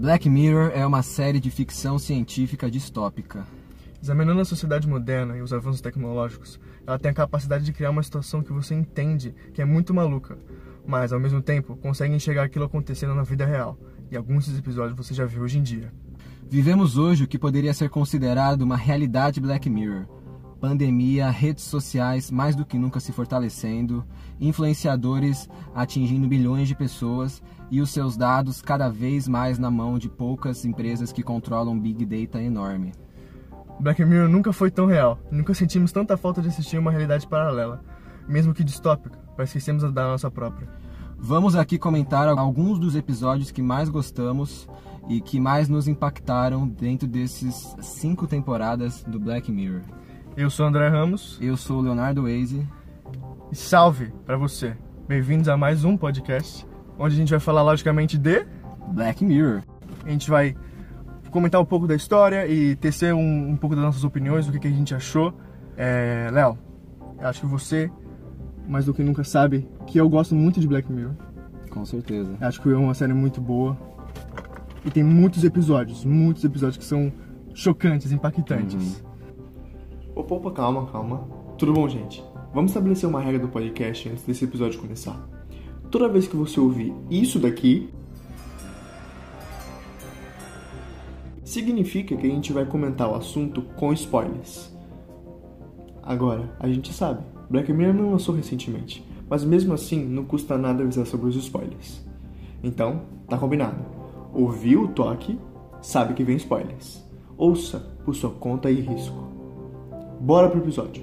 Black Mirror é uma série de ficção científica distópica. Examinando a sociedade moderna e os avanços tecnológicos, ela tem a capacidade de criar uma situação que você entende que é muito maluca, mas ao mesmo tempo consegue enxergar aquilo acontecendo na vida real. E alguns desses episódios você já viu hoje em dia. Vivemos hoje o que poderia ser considerado uma realidade Black Mirror. Pandemia, redes sociais mais do que nunca se fortalecendo, influenciadores atingindo bilhões de pessoas e os seus dados cada vez mais na mão de poucas empresas que controlam Big Data enorme. Black Mirror nunca foi tão real. Nunca sentimos tanta falta de assistir uma realidade paralela, mesmo que distópica, para esquecermos da nossa própria. Vamos aqui comentar alguns dos episódios que mais gostamos e que mais nos impactaram dentro desses cinco temporadas do Black Mirror. Eu sou André Ramos. Eu sou o Leonardo Waze. E salve para você. Bem-vindos a mais um podcast, onde a gente vai falar logicamente de Black Mirror. A gente vai comentar um pouco da história e tecer um, um pouco das nossas opiniões, do que, que a gente achou. É, Léo, acho que você, mais do que nunca, sabe que eu gosto muito de Black Mirror. Com certeza. Acho que é uma série muito boa. E tem muitos episódios, muitos episódios que são chocantes, impactantes. Uhum. Opa, opa, calma, calma. Tudo bom, gente? Vamos estabelecer uma regra do podcast antes desse episódio começar. Toda vez que você ouvir isso daqui, significa que a gente vai comentar o assunto com spoilers. Agora, a gente sabe, Black Mirror não lançou recentemente, mas mesmo assim não custa nada avisar sobre os spoilers. Então, tá combinado. Ouviu o toque, sabe que vem spoilers. Ouça por sua conta e risco. Bora pro episódio.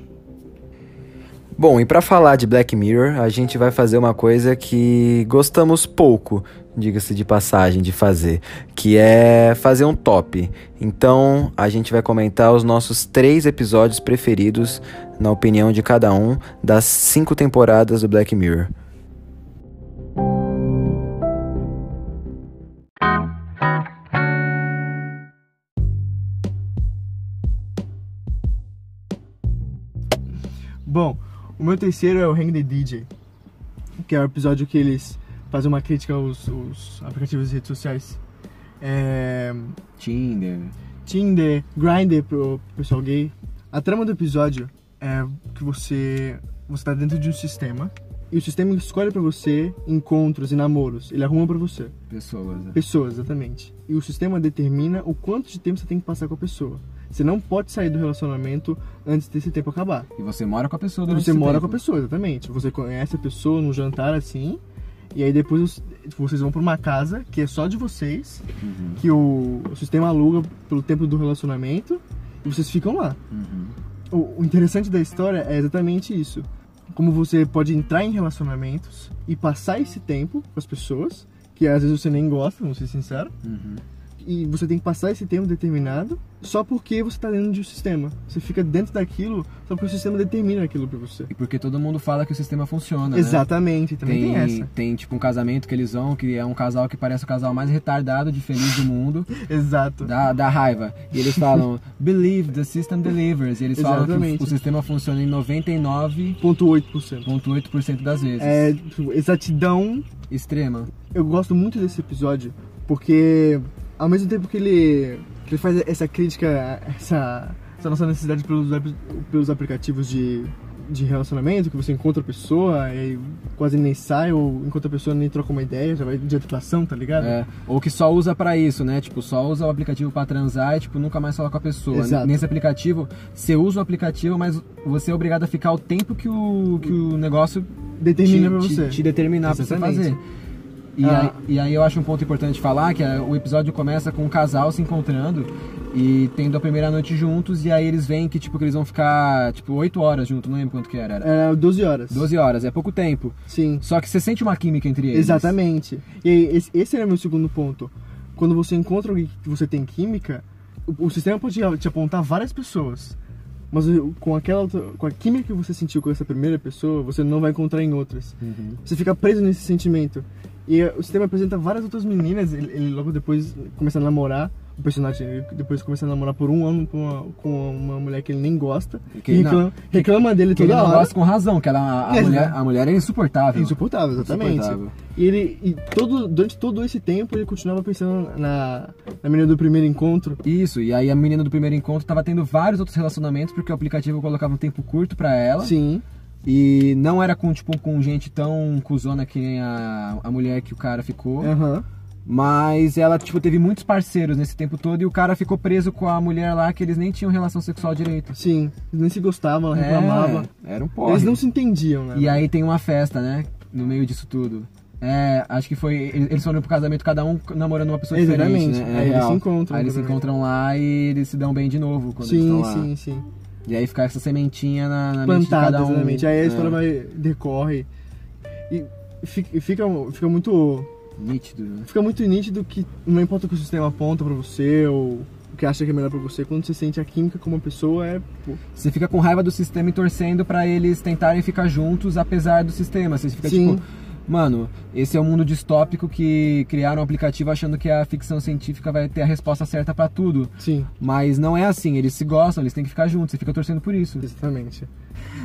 Bom, e para falar de Black Mirror, a gente vai fazer uma coisa que gostamos pouco, diga-se de passagem, de fazer, que é fazer um top. Então, a gente vai comentar os nossos três episódios preferidos, na opinião de cada um, das cinco temporadas do Black Mirror. Bom, o meu terceiro é o Hang the DJ, que é o episódio que eles fazem uma crítica aos, aos aplicativos de redes sociais. É... Tinder. Tinder, Grindr pro pessoal gay. A trama do episódio é que você você tá dentro de um sistema e o sistema escolhe para você encontros e namoros. Ele arruma para você. Pessoas. Né? Pessoas, exatamente. E o sistema determina o quanto de tempo você tem que passar com a pessoa. Você não pode sair do relacionamento antes desse tempo acabar. E você mora com a pessoa durante Você mora tempo. com a pessoa, exatamente. Você conhece a pessoa num jantar assim, e aí depois vocês vão para uma casa que é só de vocês, Uhum. que o, o sistema aluga pelo tempo do relacionamento, e vocês ficam lá. Uhum. O, o interessante da história é exatamente isso. Como você pode entrar em relacionamentos e passar esse tempo com as pessoas, que às vezes você nem gosta, vamos ser sincero, Uhum. E você tem que passar esse tempo determinado só porque você está dentro de um sistema. Você fica dentro daquilo só porque o sistema determina aquilo para você. E porque todo mundo fala que o sistema funciona, né? Exatamente, também tem, essa. tem, tipo um casamento que eles vão, que é um casal que parece o casal mais retardado de feliz do mundo, Exato. da, da raiva. E eles falam, believe the system delivers. E eles falam que Exatamente. o, o sistema funciona em 99,8% 0,8%. das vezes. É, tipo, exatidão. Extrema. Eu gosto muito desse episódio porque, ao mesmo tempo que ele, que ele faz essa crítica, essa, essa nossa necessidade pelos, pelos aplicativos de, de relacionamento, que você encontra a pessoa e quase nem sai, ou encontra a pessoa e nem troca uma ideia, já vai de atuação, tá ligado? É, ou que só usa pra isso, né? Tipo, só usa o aplicativo pra transar e, tipo, nunca mais fala com a pessoa. Exato. Nesse aplicativo, você usa o aplicativo, mas você é obrigado a ficar o tempo que o, que o negócio Determina te, pra te- você. te determinar pra você Exatamente. fazer. E, Ah. aí, e aí eu acho um ponto importante falar que é, o episódio começa com um casal se encontrando e tendo a primeira noite juntos e aí eles veem que tipo que eles vão ficar tipo 8 horas juntos, não lembro quanto que era. era É 12 horas. 12 horas, é pouco tempo. Sim. Só que você sente uma química entre eles. Exatamente. E esse, esse era meu segundo ponto. Quando você encontra alguém que você tem química, o, o sistema pode te apontar várias pessoas. Mas o- com aquela outra- com a química que você sentiu com essa primeira pessoa, você não vai encontrar em outras. Uhum. Você fica preso nesse sentimento. E o sistema apresenta várias outras meninas, ele, ele logo depois começa a namorar o personagem ele depois começa a namorar por um ano com uma, com uma mulher que ele nem gosta. Que e ele reclama, reclama dele Que ele toda não hora. gosta com razão, que ela, a, É, mulher, né? a mulher é insuportável. É insuportável, exatamente. Insuportável. E ele, e todo, durante todo esse tempo, ele continuava pensando na, na menina do primeiro encontro. Isso, e aí a menina do primeiro encontro tava tendo vários outros relacionamentos, porque o aplicativo colocava um tempo curto pra ela. Sim, E não era com, tipo, com gente tão cuzona que nem a, a mulher que o cara ficou. aham. Mas ela, tipo, teve muitos parceiros nesse tempo todo e o cara ficou preso com a mulher lá que eles nem tinham relação sexual direito. Sim, eles nem se gostavam, ela reclamava. É, era um porre. Eles não se entendiam, né? E aí tem uma festa, né? No meio disso tudo. É, acho que foi. Eles eles foram pro casamento, cada um namorando uma pessoa Exatamente. diferente. Né? É Aí eles real. se encontram Aí eles se encontram lá e eles se dão bem de novo quando eles estão Sim, lá. sim, sim. E aí fica essa sementinha na, na mente de Plantada, cada um. exatamente. Aí a É, história vai, decorre. E fica, fica, fica muito. Nítido, né? Fica muito nítido que não importa o que o sistema aponta pra você ou o que acha que é melhor pra você, quando você sente a química com uma pessoa é. pô, Você fica com raiva do sistema e torcendo pra eles tentarem ficar juntos apesar do sistema. Você fica Sim. tipo, mano, esse é o mundo distópico que criaram um aplicativo achando que a ficção científica vai ter a resposta certa pra tudo. Sim, Mas não é assim, eles se gostam, eles têm que ficar juntos, você fica torcendo por isso. exatamente.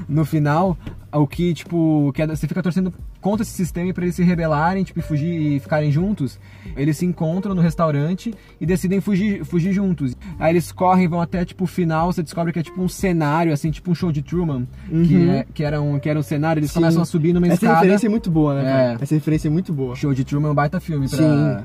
No final, o que, tipo, que é- você fica torcendo contra esse sistema e pra eles se rebelarem, tipo, e fugir e ficarem juntos. Eles se encontram no restaurante e decidem fugir, fugir juntos. Aí eles correm, vão até, tipo, o final, você descobre que é tipo um cenário, assim, tipo um show de Truman, que, Uhum. é, que, era um, que era um cenário, eles Sim. começam a subir numa Essa escada. referência é muito boa, né? É. Essa referência é muito boa. Show de Truman é um baita filme pra,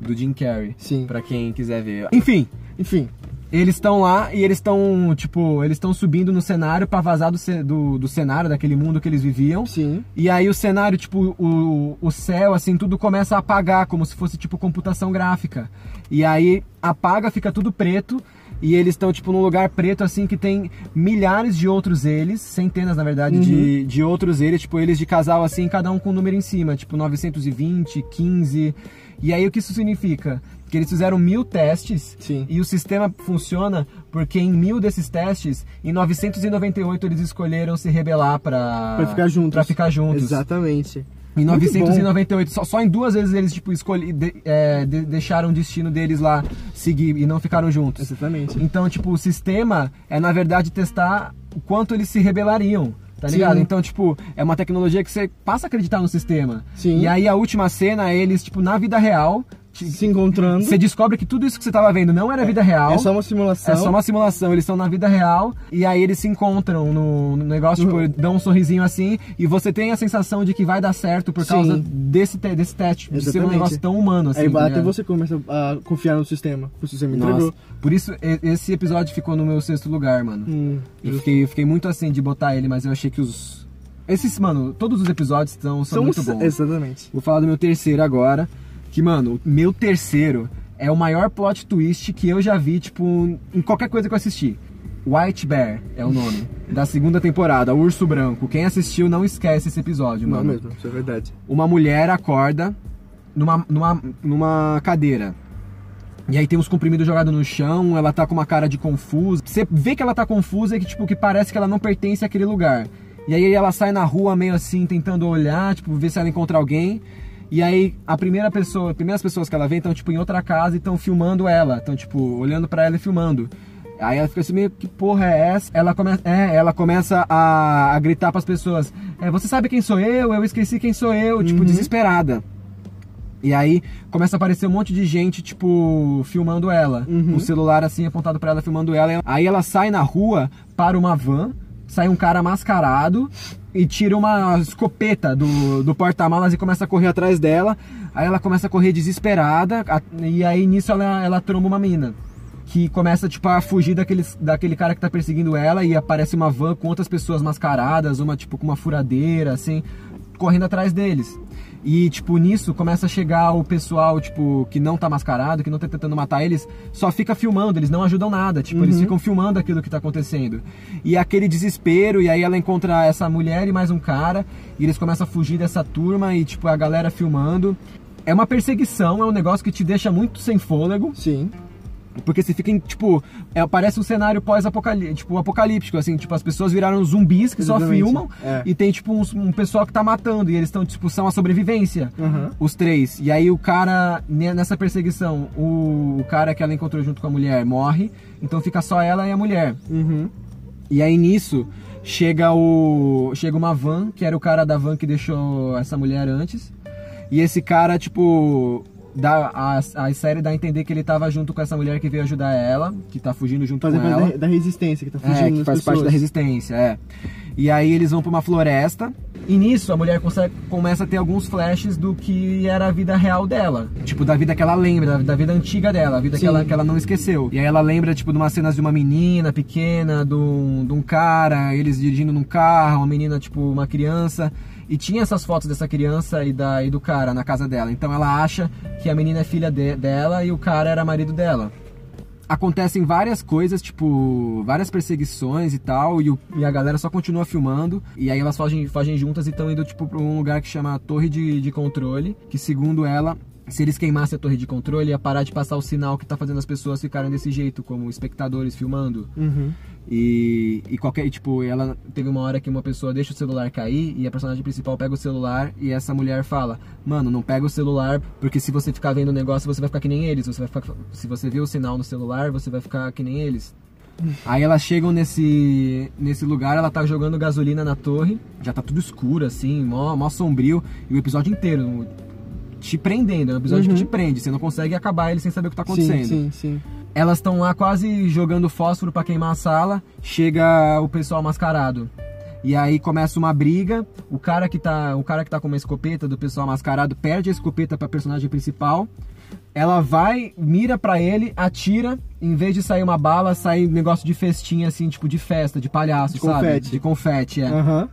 do Jim Carrey. Sim. Pra quem quiser ver. Enfim, Enfim, eles estão lá e eles estão, tipo, eles estão subindo no cenário pra vazar do, do, do cenário, daquele mundo que eles viviam. sim. E aí o cenário, tipo, o, o céu, assim, tudo começa a apagar, como se fosse, tipo, computação gráfica. E aí apaga, fica tudo preto. E eles estão, tipo, num lugar preto, assim, que tem milhares de outros eles, centenas, na verdade, de, de outros eles, tipo, eles de casal, assim, cada um com um número em cima, tipo, 920, 15. E aí o que isso significa? Que eles fizeram mil testes Sim. e o sistema funciona porque em mil desses testes, em 998 eles escolheram se rebelar pra, Pra ficar juntos. Pra ficar juntos. Exatamente. Em Muito 998, só, só em duas vezes eles tipo escolhi, de- é, de- deixaram o destino deles lá seguir e não ficaram juntos. Exatamente. Então, tipo, o sistema é na verdade testar o quanto eles se rebelariam. Tá Sim. ligado? Então, tipo, é uma tecnologia que você passa a acreditar no sistema. Sim. E aí a última cena é eles, tipo, na vida real. Se encontrando. Você descobre que tudo isso que você tava vendo não era vida real. É só uma simulação. É só uma simulação, eles estão na vida real e aí eles se encontram no, no negócio, tipo, Uhum. dão um sorrisinho assim e você tem a sensação de que vai dar certo por causa desse, te- desse teste, de ser um Exatamente. negócio tão humano assim. Aí tá até você começa a confiar no sistema. O sistema Nossa, entregou. por isso esse episódio ficou no meu sexto lugar, mano. Hum, Eu fiquei, eu fiquei muito assim de botar ele, mas eu achei que os. Esses, mano, todos os episódios são, são, muito bons. Exatamente. Vou falar do meu terceiro agora. Que, mano, o meu terceiro é o maior plot twist que eu já vi, tipo, em qualquer coisa que eu assisti. White Bear é o nome da segunda temporada, Urso Branco. Quem assistiu não esquece esse episódio, Não mano. mesmo, isso é verdade. Uma mulher acorda numa, numa, numa cadeira. E aí tem uns comprimidos jogados no chão, ela tá com uma cara de confusa. Você vê que ela tá confusa e que, tipo, que parece que ela não pertence àquele lugar. E aí ela sai na rua meio assim, tentando olhar, tipo, ver se ela encontra alguém. E aí a primeira pessoa, as primeiras pessoas que ela vê estão, tipo, em outra casa e estão filmando ela. Estão, tipo, olhando pra ela e filmando. Aí ela fica assim, meio, que porra é essa? Ela, come, é, ela começa a, a gritar pras pessoas, é, você sabe quem sou eu? Eu esqueci quem sou eu, tipo, desesperada. E aí começa a aparecer um monte de gente, tipo, filmando ela. Uhum. O celular assim apontado pra ela, filmando ela. Aí ela sai na rua, para uma van, sai um cara mascarado e tira uma escopeta do, do porta-malas e começa a correr atrás dela. Aí ela começa a correr desesperada, e aí nisso ela, ela tromba uma mina. Que começa, tipo, a fugir daqueles, daquele cara que tá perseguindo ela e aparece uma van com outras pessoas mascaradas, uma, tipo, com uma furadeira, assim, correndo atrás deles. E, tipo, nisso começa a chegar o pessoal, tipo, que não tá mascarado, que não tá tentando matar eles, só fica filmando, eles não ajudam nada. Tipo, eles ficam filmando aquilo que tá acontecendo. E aquele desespero, e aí ela encontra essa mulher e mais um cara, e eles começam a fugir dessa turma, e, tipo, a galera filmando. É uma perseguição, é um negócio que te deixa muito sem fôlego. Sim. Porque você fica em, tipo, é, parece um cenário pós-apocalíptico, tipo, apocalíptico, assim, tipo, as pessoas viraram zumbis que só Exatamente. filmam É. e tem, tipo, um, um pessoal que tá matando e eles estão, tipo, são a sobrevivência. Aham. Os três. E aí o cara, ne- nessa perseguição, o, o cara que ela encontrou junto com a mulher morre, então fica só ela e a mulher. Uhum. E aí nisso chega o chega uma van, que era o cara da van que deixou essa mulher antes. E esse cara, tipo, dá a, a série dá a entender que ele tava junto com essa mulher que veio ajudar ela, que tá fugindo junto Fazer com parte ela. da, da resistência que tá fugindo É, que faz parte da pessoas. resistência, é. E aí eles vão pra uma floresta. E nisso a mulher consegue- começa a ter alguns flashes do que era a vida real dela. Tipo, da vida que ela lembra, da, da vida antiga dela, a vida que ela, que ela não esqueceu. E aí ela lembra, tipo, de umas cenas de uma menina pequena, de um, de um cara, eles dirigindo num carro, uma menina, tipo, uma criança. E tinha essas fotos dessa criança e, da, e do cara na casa dela. Então ela acha que a menina é filha de- dela e o cara era marido dela acontecem várias coisas, tipo, várias perseguições e tal, e, o- e a galera só continua filmando, e aí elas fogem, fogem juntas e estão indo, tipo, pra um lugar que chama Torre de, de Controle, que segundo ela, se eles queimassem a torre de controle, ia parar de passar o sinal que tá fazendo as pessoas ficarem desse jeito, como espectadores filmando. Uhum. E, e qualquer, tipo, ela teve uma hora que uma pessoa deixa o celular cair e a personagem principal pega o celular e essa mulher fala: "Mano, não pega o celular, porque se você ficar vendo o negócio, você vai ficar que nem eles, você vai ficar, se você vê o sinal no celular, você vai ficar que nem eles". Aí elas chegam nesse nesse lugar, ela tá jogando gasolina na torre, já tá tudo escuro assim, mó, mó sombrio, e o episódio inteiro te prendendo, é um episódio Uhum. que te prende, você não consegue acabar ele sem saber o que tá Sim, acontecendo. sim, sim. Elas estão lá quase jogando fósforo pra queimar a sala. Chega o pessoal mascarado. E aí começa uma briga. O cara que tá, o cara que tá com uma escopeta do pessoal mascarado perde a escopeta pra personagem principal. Ela vai, mira pra ele, atira, em vez de sair uma bala, sai um negócio de festinha assim, tipo de festa, de palhaço, De sabe? confete. De confete, é. Aham.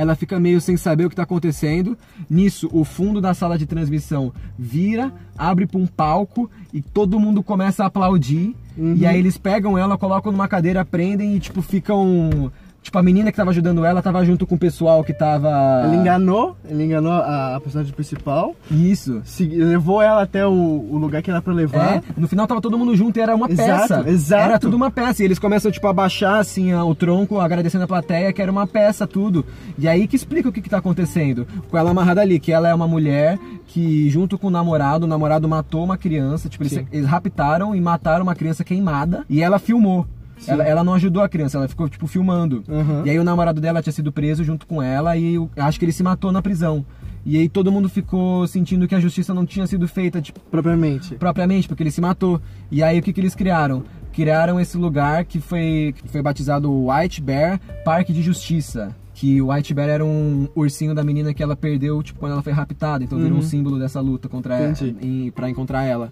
Ela fica meio sem saber o que está acontecendo. Nisso, o fundo da sala de transmissão vira, abre para um palco e todo mundo começa a aplaudir. Uhum. E aí eles pegam ela, colocam numa cadeira, prendem e tipo ficam. Tipo, a menina que tava ajudando ela tava junto com o pessoal que tava. Ele enganou, ele enganou a, a personagem principal, Isso. se- levou ela até o, o lugar que era pra levar. É, no final tava todo mundo junto e era uma Exato, peça. exato. Era tudo uma peça. E eles começam, tipo, a baixar, assim, o tronco, agradecendo a plateia, que era uma peça, tudo. E aí que explica o que, que tá acontecendo. Com ela amarrada ali, que ela é uma mulher que, junto com o namorado, o namorado matou uma criança. Tipo, eles, eles raptaram e mataram uma criança queimada. E ela filmou. Ela, ela não ajudou a criança, ela ficou, tipo, filmando. Aham. E aí o namorado dela tinha sido preso junto com ela e eu acho que ele se matou na prisão. E aí todo mundo ficou sentindo que a justiça não tinha sido feita, tipo, Propriamente. propriamente, porque ele se matou. E aí o que, que eles criaram? Criaram esse lugar que foi, que foi batizado White Bear Parque de Justiça. Que o White Bear era um ursinho da menina que ela perdeu, tipo, quando ela foi raptada. Então virou Uhum. um símbolo dessa luta contra ela, em, pra encontrar ela.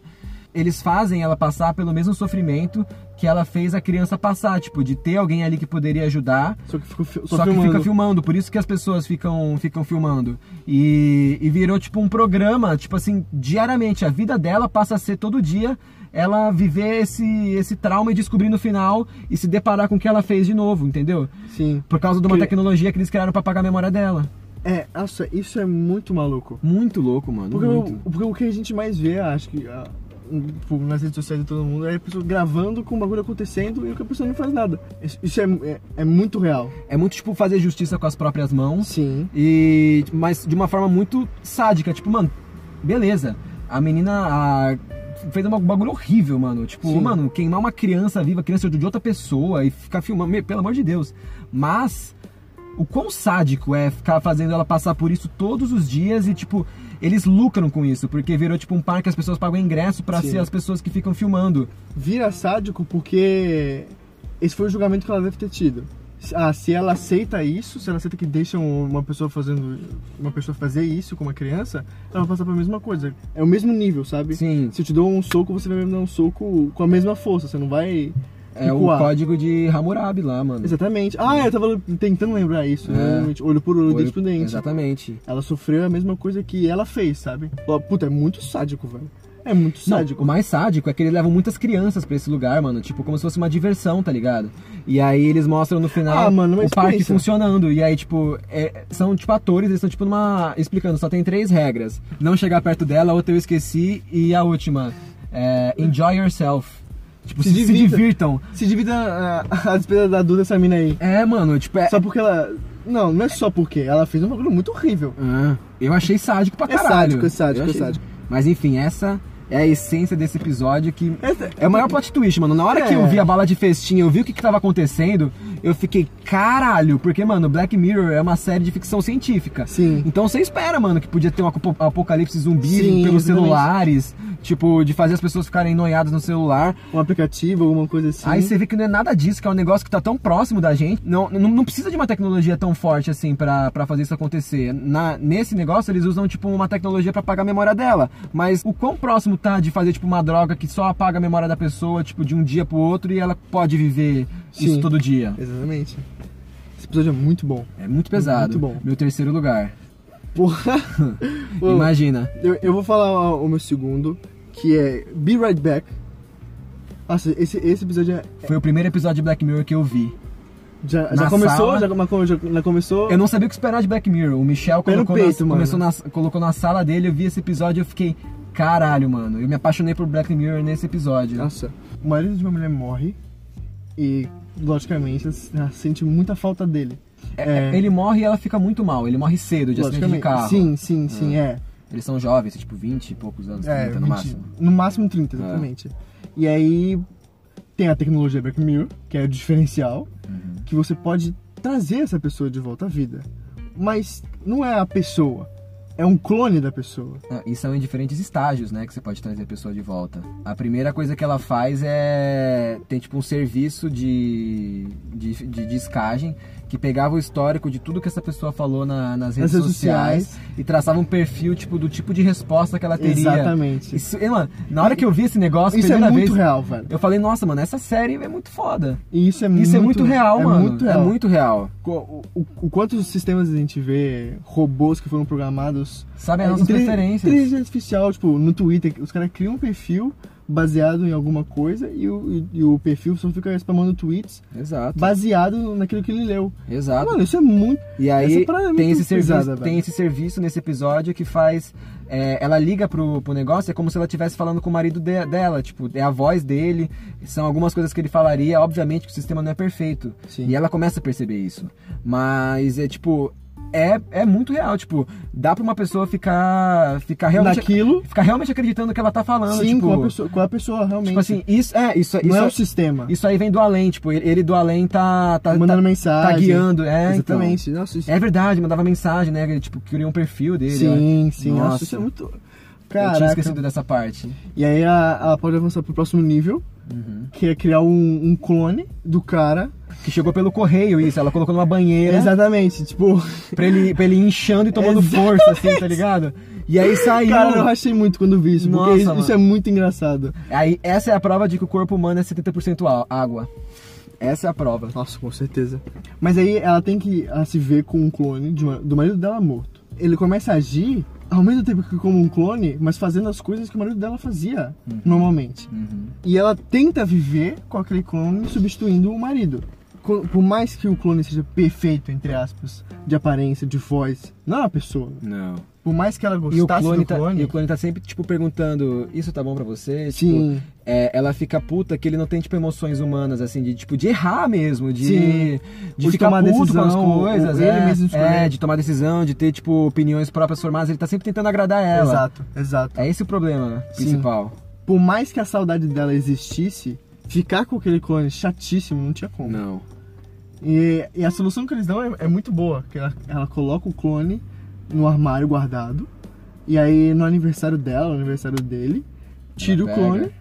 Eles fazem ela passar pelo mesmo sofrimento que ela fez a criança passar, tipo, de ter alguém ali que poderia ajudar, Só que ficou fi- só, só, que fica filmando, por isso que as pessoas ficam, ficam filmando. E, e virou tipo um programa, tipo assim, diariamente. A vida dela passa a ser todo dia ela viver esse, esse trauma e descobrir no final e se deparar com o que ela fez de novo, entendeu? Sim. Por causa de uma Que- tecnologia que eles criaram pra apagar a memória dela. É, nossa, isso é muito maluco. Muito louco, mano. Porque, muito. o, porque o que a gente mais vê, acho que ah, tipo, nas redes sociais de todo mundo, é a pessoa gravando com o bagulho acontecendo e a pessoa não faz nada. Isso isso é, é, é muito real. É muito tipo fazer justiça com as próprias mãos. Sim. E. Mas de uma forma muito sádica. Tipo, mano, beleza. A menina. a- fez um bagulho horrível, mano. Tipo, Sim. mano, queimar uma criança viva, criança de outra pessoa e ficar filmando. Meu, pelo amor de Deus. Mas. O quão sádico é ficar fazendo ela passar por isso todos os dias e, tipo, eles lucram com isso, porque virou, tipo, um parque que as pessoas pagam ingresso pra Sim. ser as pessoas que ficam filmando. Vira sádico porque esse foi o julgamento que ela deve ter tido. Ah, se ela aceita isso, se ela aceita que deixam uma pessoa fazendo uma pessoa fazer isso com uma criança, ela vai passar pela mesma coisa. É o mesmo nível, sabe? Sim. Se eu te dou um soco, você vai me dar um soco com a mesma força, você não vai É o código de Hammurabi lá, mano. Exatamente. Ah, eu tava tentando lembrar isso. É. Realmente, olho por olho, dente por dente. Exatamente. Ela sofreu a mesma coisa que ela fez, sabe? Pô, Puta, é muito sádico, velho. É muito Não, sádico. o mais sádico é que eles levam muitas crianças pra esse lugar, mano. Tipo, como se fosse uma diversão, tá ligado? E aí eles mostram no final Ah, mano, uma o parque experiência. funcionando. E aí, tipo, é- são tipo atores, eles estão tipo numa. explicando, só tem três regras. Não chegar perto dela, a outra eu esqueci, e a última. é, enjoy yourself. Tipo, Se se, se divirta. divirtam. Se divida a, a despesa da Duda essa mina aí. É, mano, tipo, é. Só porque ela. Não, não é só porque. Ela fez um bagulho muito horrível. Ah, eu achei sádico pra É caralho. sádico, é sádico, é achei- sádico. Mas enfim, essa é a essência desse episódio que. É o maior plot twist, mano. Na hora que É. eu vi a bala de festim, eu vi o que, que tava acontecendo, eu fiquei, caralho, porque, mano, Black Mirror é uma série de ficção científica. Sim. Então você espera, mano, que podia ter um apo- apocalipse zumbi Sim, pelos exatamente. celulares, tipo, de fazer as pessoas ficarem noiadas no celular. Um aplicativo, alguma coisa assim. Aí você vê que não é nada disso, que é um negócio que tá tão próximo da gente. Não, não, não precisa de uma tecnologia tão forte assim pra, pra fazer isso acontecer. Na, nesse negócio, eles usam, tipo, uma tecnologia pra apagar a memória dela. Mas o quão próximo tá de fazer, tipo, uma droga que só apaga a memória da pessoa, tipo, de um dia pro outro e ela pode viver isso todo dia. Exatamente. Esse episódio é muito bom. É muito pesado. Muito bom. Meu terceiro lugar. Porra. Imagina. eu, eu vou falar o meu segundo, que é Be Right Back. Nossa, esse, esse episódio é- Foi o primeiro episódio de Black Mirror que eu vi. já, já começou, já, já, já começou. Eu não sabia o que esperar de Black Mirror. O Michel colocou, peito, na, começou na, colocou na sala dele, eu vi esse episódio e eu fiquei, caralho, mano. Eu me apaixonei por Black Mirror nesse episódio. Nossa, o marido de uma mulher morre e, logicamente, ela ela sente muita falta dele. É, Ele morre e ela fica muito mal. Ele morre cedo de acidente de carro. Sim, sim, sim, é. Eles são jovens, tipo 20 e poucos anos, 30 É, no 20 máximo. No máximo 30, exatamente. E aí tem a tecnologia Black Mirror, que é o diferencial, Uhum. que você pode trazer essa pessoa de volta à vida. Mas não é a pessoa, é um clone da pessoa. Ah, E são em diferentes estágios, né, que você pode trazer a pessoa de volta. A primeira coisa que ela faz é... Tem, tipo, um serviço de, de, de discagem que pegava o histórico de tudo que essa pessoa falou na- nas redes redes sociais, sociais. e traçava um perfil, tipo, do tipo de resposta que ela teria. Exatamente. Isso, e, mano, na hora que eu vi esse negócio, Isso é primeira muito vez, real, velho. eu falei, nossa, mano, essa série é muito foda. E isso é Isso é muito real, é mano. Muito real. É muito real. O, o, o quantos sistemas a gente vê, robôs que foram programados. Sabe as É, nossas preferências. Inteligência artificial, tipo, no Twitter, os caras criam um perfil baseado em alguma coisa e o, e, e o perfil só fica spamando tweets Exato. baseado naquilo que ele leu. Exato. Mano, isso é muito. E aí é tem esse, serviço, pesada, tem esse serviço nesse episódio que faz. é, ela liga pro, pro negócio, é como se ela estivesse falando com o marido de- dela. Tipo, é a voz dele, são algumas coisas que ele falaria. Obviamente que o sistema não é perfeito. Sim. E ela começa a perceber isso. Mas é tipo. É, é muito real, tipo, dá pra uma pessoa ficar. ficar realmente. Naquilo. Ficar realmente acreditando no que ela tá falando. Sim, tipo, com, a pessoa, com a pessoa realmente. tipo assim, isso é. Isso, não isso, é o sistema. isso aí vem do além, tipo, ele, ele do além tá. tá mandando tá, mensagem. Tá guiando, é. então. Exatamente. Nossa, isso... É verdade, mandava mensagem, né? Ele, Tipo, queria um perfil dele. Sim, né? sim. Nossa, Nossa, isso é muito. eu tinha Caraca. esquecido dessa parte. E aí a- ela pode avançar pro próximo nível, Uhum. que é criar um, um clone do cara. Que chegou pelo correio isso, ela colocou numa banheira Exatamente, tipo. pra ele, pra ele ir inchando e tomando Exatamente. força, assim, tá ligado? E aí saiu. Cara, eu rachei muito quando vi isso, porque Nossa, isso, isso mano. é muito engraçado. Aí, essa é a prova de que o corpo humano é 70% á- água. Essa é a prova. Nossa, com certeza. Mas aí ela tem que ela se ver com um clone de uma- do marido dela morto. Ele começa a agir ao mesmo tempo que como um clone, mas fazendo as coisas que o marido dela fazia normalmente. Uhum. E ela tenta viver com aquele clone substituindo o marido. Por mais que o clone seja perfeito, entre aspas, de aparência, de voz, não é uma pessoa. Não. Por mais que ela E o, gostasse clone do tá, clone, e o clone tá sempre, tipo, perguntando, isso tá bom pra você? Sim. Tipo, é, ela fica puta que ele não tem, tipo, emoções humanas, assim, de, tipo, de errar mesmo, de, Sim. de de ficar tomar puto decisão, com as coisas, ele é, mesmo escolher. é, de tomar decisão, de ter, tipo, opiniões próprias formadas, ele tá sempre tentando agradar ela. Exato, exato. É esse o problema né, Sim. principal. Por mais que a saudade dela existisse, ficar com aquele clone chatíssimo não tinha como. Não. E, e a solução que eles dão é, é muito boa, que ela, ela coloca o clone no armário guardado, e aí no aniversário dela, no aniversário dele, tira Ela o clone. pega.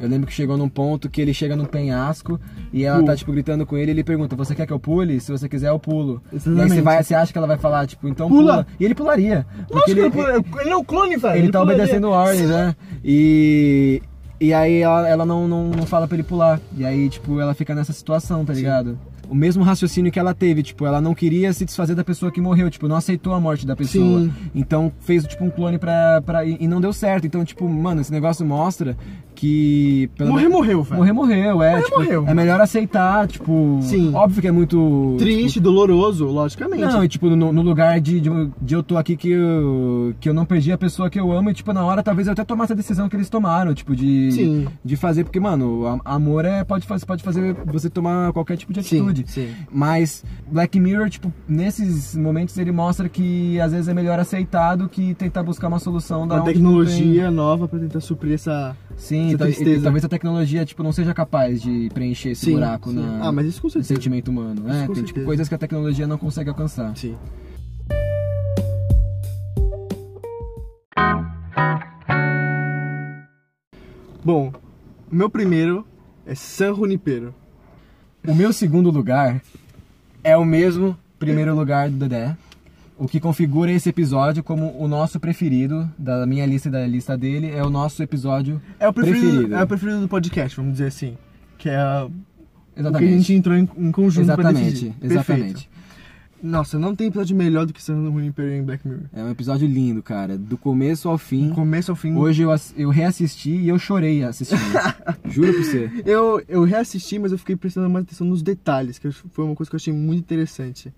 Eu lembro que chegou num ponto que ele chega num penhasco e ela Pula. tá, tipo, gritando com ele e ele pergunta, você quer que eu pule? Se você quiser, eu pulo. E aí Exatamente. você, vai, você acha que ela vai falar, tipo, então Pula. pula. E ele pularia. Porque Lógico que ele, ele, pula- ele é o clone, velho. ele tá pularia. obedecendo ordens, né? E, e aí ela, ela não, não, não fala pra ele pular. E aí, tipo, ela fica nessa situação, tá ligado? O mesmo raciocínio que ela teve, tipo, ela não queria se desfazer da pessoa que morreu, tipo, não aceitou a morte da pessoa. Sim. Então fez, tipo, um clone pra. pra e e não deu certo. Então, tipo, mano, esse negócio mostra que... Morrer, menos- morreu, velho. Morrer, morreu, é. Morrer, tipo, morreu. É melhor aceitar, tipo... Sim. Óbvio que é muito... Triste, doloroso, logicamente. Não, e tipo, no, no lugar de, de, de eu tô aqui que eu, que eu não perdi a pessoa que eu amo, e tipo, na hora talvez eu até tomasse a decisão que eles tomaram, tipo, de, Sim. de fazer, porque, mano, amor é, pode, fazer, pode fazer você tomar qualquer tipo de atitude. sim. Mas Black Mirror, tipo, nesses momentos ele mostra que às vezes é melhor aceitar do que tentar buscar uma solução da Uma tecnologia nova pra tentar suprir essa. tem. Sim, essa tal- e- tristeza. e talvez a tecnologia, tipo, não seja capaz de preencher esse Sim, buraco sim. na, Ah, mas isso com no sentimento humano. Isso É, tem tipo, coisas que a tecnologia não consegue alcançar. Sim. Bom, meu primeiro é San Junipero. O meu segundo lugar é o mesmo primeiro lugar do Dedé, o que configura esse episódio como o nosso preferido da minha lista e da lista dele é o nosso episódio É o preferido, Preferido. É o preferido do podcast, vamos dizer assim. Que é a- o que a exatamente gente entrou em, em conjunto exatamente exatamente Perfeito. Nossa, não tem episódio melhor do que San Junipero em Black Mirror. é um episódio lindo cara do começo ao Do fim começo ao fim. hoje eu, eu reassisti e eu chorei assistindo juro pra você Eu, eu reassisti, mas eu fiquei prestando mais atenção nos detalhes, que foi uma coisa que eu achei muito interessante.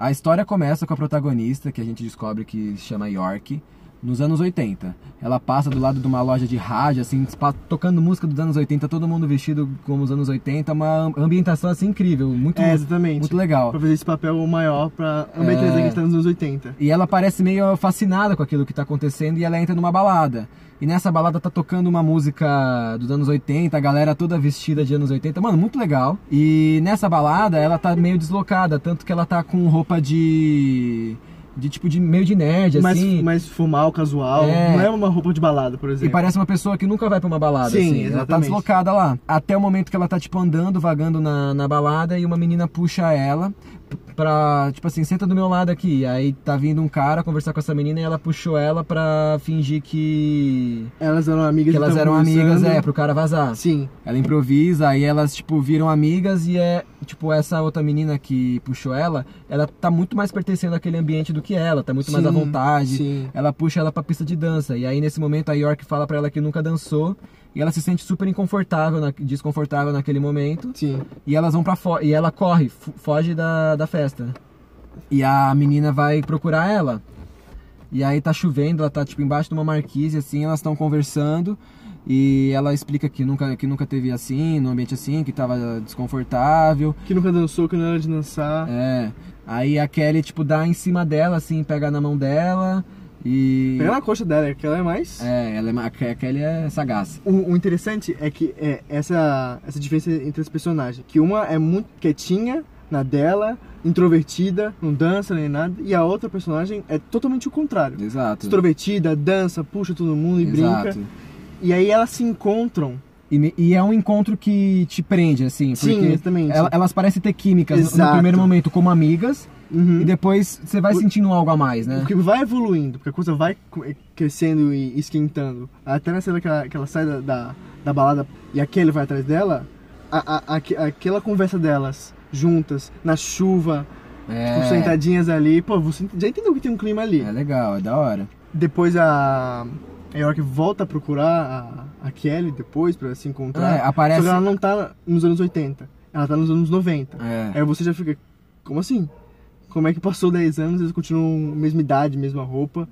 A história começa com a protagonista, que a gente descobre que se chama York, nos anos 80. Ela passa do lado de uma loja de rádio, assim, tocando música dos anos 80, todo mundo vestido como os anos 80, uma ambientação assim incrível, muito, É, exatamente. muito legal. Pra fazer esse papel maior pra ambientar É. que tá nos anos 80. E ela parece meio fascinada com aquilo que tá acontecendo e ela entra numa balada. E nessa balada tá tocando uma música dos anos 80, a galera toda vestida de anos 80. Mano, muito legal. E nessa balada ela tá meio deslocada, tanto que ela tá com roupa de. De tipo de meio de nerd, mais, assim. mais formal, casual. É. Não é uma roupa de balada, por E exemplo. parece uma pessoa que nunca vai pra uma balada, Sim, assim. Ela tá exatamente. deslocada lá. Até o momento que ela tá, tipo, andando, vagando na, na balada e uma menina puxa ela pra, tipo assim, senta do meu lado aqui. Aí tá vindo um cara conversar com essa menina e ela puxou ela pra fingir que. Elas eram amigas Que elas eram amigas, é, pro cara vazar. Sim. Ela improvisa, aí elas, tipo, viram amigas e é, tipo, essa outra menina que puxou ela, ela tá muito mais pertencendo àquele ambiente do que ela, tá muito mais à Sim, vontade. sim. Ela puxa ela pra pista de dança. E aí, nesse momento, a York fala pra ela que nunca dançou. E ela se sente super inconfortável, na- desconfortável naquele momento. Sim. E elas vão para. E ela corre, foge da, da festa. E a menina vai procurar ela. E aí tá chovendo, ela tá tipo embaixo de uma marquise, assim, elas estão conversando. E ela explica que nunca, que nunca teve assim, num ambiente assim, que tava desconfortável. Que nunca dançou, que não era de dançar. É. Aí a Kelly, tipo, dá em cima dela, assim, pega na mão dela. E. Pega na coxa dela, que ela é mais. É, ela é, a Kelly é sagaz. O, o interessante é que é essa, essa diferença entre as personagens. Que uma é muito quietinha na dela, introvertida, não dança nem nada. E a outra personagem é totalmente o contrário. Exato. Extrovertida, dança, puxa todo mundo e Exato. brinca. E aí elas se encontram. E, e é um encontro que te prende, assim. Sim, porque exatamente. ela- elas parecem ter químicas no- no Exato. primeiro momento como amigas. Uhum. E depois você vai O- sentindo algo a mais, né? Porque vai evoluindo, porque a coisa vai co- crescendo e esquentando. Até na cena que ela, que ela sai da, da, da balada e a Kelly vai atrás dela, a, a- aque- aquela conversa delas juntas, na chuva, tipo, sentadinhas ali, pô, você já entendeu que tem um clima ali. é legal, é da hora. Depois a, a York volta a procurar a, a Kelly depois pra se encontrar. É, aparece- Só que ela não tá nos anos 80, ela tá nos anos 90. É. Aí você já fica, como assim? Como é que passou 10 anos e eles continuam mesma idade, mesma roupa?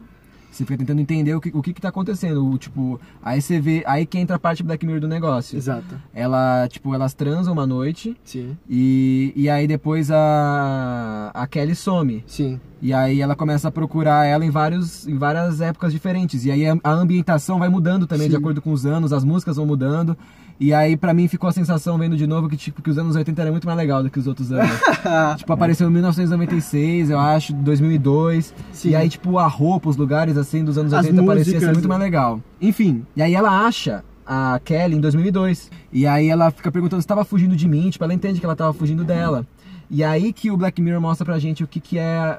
Você fica tentando entender o que, o que, que tá acontecendo. O, tipo, aí você vê. Aí que entra a parte Black Mirror do negócio. Exato. Ela, tipo, elas transam uma noite Sim, e, e aí depois a, a Kelly some. sim. E aí ela começa a procurar ela em, vários, em várias épocas diferentes. E aí a, a ambientação vai mudando também de Sim. acordo com os anos, as músicas vão mudando. E aí pra mim ficou a sensação vendo de novo que tipo que os anos 80 era muito mais legal do que os outros anos. tipo, apareceu em 1996, eu acho, 2002. Sim. E aí tipo a roupa, os lugares assim dos anos As 80 parecia ser músicas. muito mais legal. Enfim, e aí ela acha a Kelly em 2002. E aí ela fica perguntando se estava fugindo de mim, tipo, ela entende que ela estava fugindo dela. E aí que o Black Mirror mostra pra gente o que que é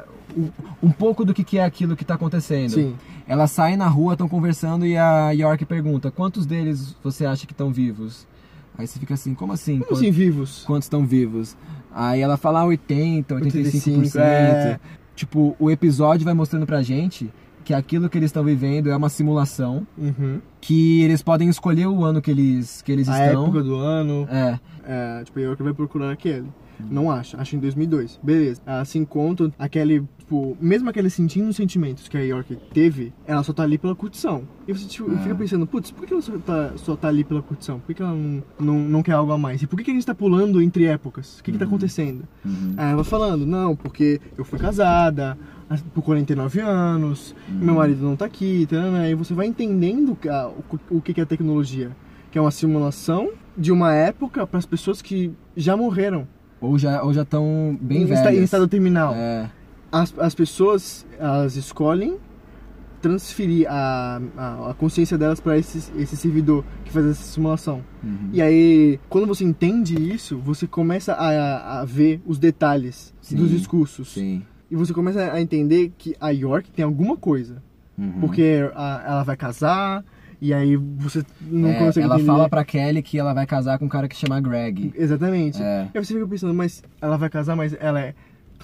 um pouco do que que é aquilo que tá acontecendo. Sim. Elas saem na rua, estão conversando e a York pergunta: "Quantos deles você acha que estão vivos?" Aí você fica assim: "Como assim? Como assim, vivos? quantos estão vivos. Aí ela fala ah, 80, 85%. 85, é. Tipo, o episódio vai mostrando pra gente que aquilo que eles estão vivendo é uma simulação, Uhum. que eles podem escolher o ano que eles, que eles A estão. época do ano. É, É, tipo, a York vai procurar aquele. Não acha, acha em 2002. Beleza. Ela se encontra, aquele, tipo, mesmo aquele sentindo os sentimentos que a York teve, ela só tá ali pela curtição. E você tipo, Ah. fica pensando, putz, por que ela só tá, só tá ali pela curtição? Por que, que ela não, não, não quer algo a mais? E por que, que a gente tá pulando entre épocas? O que, que tá acontecendo? Aí ela vai falando, não, porque eu fui casada por 49 anos, meu marido não tá aqui, tarana, e você vai entendendo o, o que, que é tecnologia. Que é uma simulação de uma época para as pessoas que já morreram. Ou já ou já estão bem em, velhas. em estado terminal. É, As, as pessoas, elas escolhem transferir a, a, a consciência delas para esse, esse servidor que faz essa simulação. uhum. E aí, quando você entende isso, você começa a, a ver os detalhes Sim, dos discursos. sim. E você começa a entender que a York tem alguma coisa. Uhum. Porque a- ela vai casar, e aí você não É, consegue ela entender. fala pra Kelly que ela vai casar com um cara que chama Greg. Exatamente. É. E aí você fica pensando, mas ela vai casar, mas ela é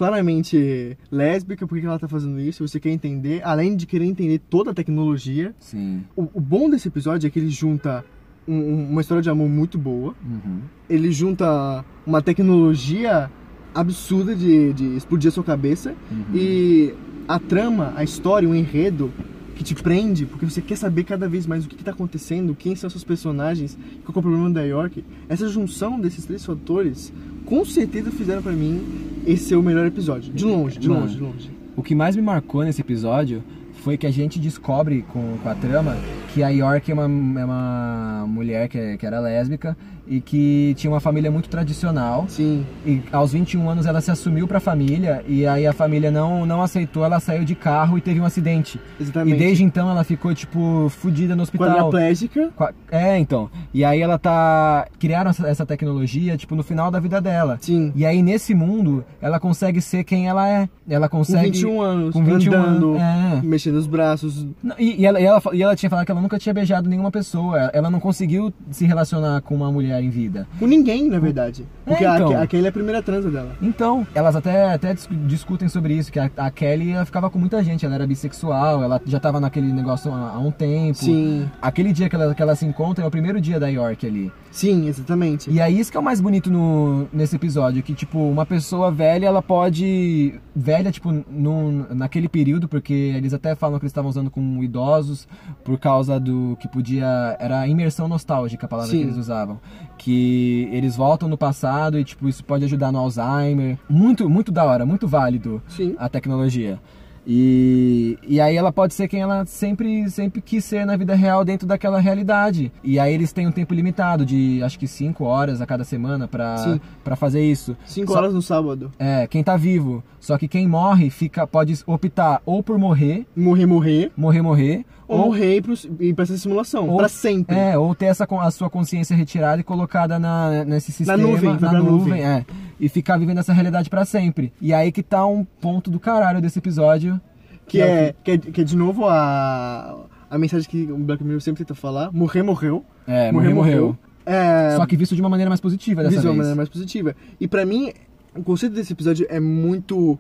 claramente lésbica, por que ela tá fazendo isso? Você quer entender, além de querer entender toda a tecnologia. Sim. O, o bom desse episódio é que ele junta um- uma história de amor muito boa, Uhum. ele junta uma tecnologia absurda de, de explodir a sua cabeça Uhum. e a trama, a história, o enredo que te prende, porque você quer saber cada vez mais o que está acontecendo, quem são seus personagens, qual é o problema da York. Essa junção desses três fatores, com certeza fizeram pra mim esse ser o melhor episódio. De longe, de Mano. longe, de longe. O que mais me marcou nesse episódio foi que a gente descobre com, com a trama que a York é uma, é uma mulher que, é- que era lésbica e que tinha uma família muito tradicional. Sim, E aos 21 anos ela se assumiu pra família e aí a família não, não aceitou, ela saiu de carro e teve um acidente. exatamente. E desde então ela ficou, tipo, fudida no hospital. Quadriplégica, Qua- É, então. E aí ela tá. Criaram essa- tecnologia, tipo, no final da vida dela. sim. E aí, nesse mundo, ela consegue ser quem ela é. Ela Com consegue. 21 anos, com 21 andando, anos, é. mexendo os braços. E, e ela, e, ela, e ela tinha falado que ela nunca tinha beijado nenhuma pessoa. Ela não conseguiu se relacionar com uma mulher em vida. Com ninguém, na verdade. Porque É, a- então. aquele é a primeira transa dela. Então, elas até, até dis- discutem sobre isso, que a, a Kelly ficava com muita gente, ela era bissexual, ela já tava naquele negócio há, há um tempo. Sim, Aquele dia que ela, que ela se encontra é o primeiro dia da York ali. sim, exatamente. E aí isso que é o mais bonito no, nesse episódio, que tipo, uma pessoa velha, ela pode. Velha, tipo, num, naquele período, porque eles até falam que eles estavam usando com idosos, por causa do que podia. Era a imersão nostálgica a palavra Sim. que eles usavam. Que eles voltam no passado e, tipo, isso pode ajudar no Alzheimer. Muito, muito da hora, muito válido Sim. a tecnologia. E, e aí ela pode ser quem ela sempre, sempre quis ser na vida real dentro daquela realidade. E aí eles têm um tempo limitado de acho que 5 horas a cada semana pra, fazer isso. Cinco Só- horas no sábado. É, quem tá vivo. Só que quem morre fica pode optar ou por morrer, Morrer, morrer. morrer, morrer, Ou morrer e ir pro- e pra essa simulação. ou- pra sempre. É, ou ter essa, a sua consciência retirada e colocada na, nesse sistema, nuvem, na vai pra nuvem, nuvem. é. E ficar vivendo essa realidade pra sempre. E aí que tá um ponto do caralho desse episódio. Que, é o é, que, é, que é de novo a, a mensagem que o Black Mirror sempre tenta falar. Morrer, morreu. É, morrer, morreu. É, Só que visto de uma maneira mais positiva dessa visto de uma vez. maneira mais positiva. E pra mim, o conceito desse episódio é muito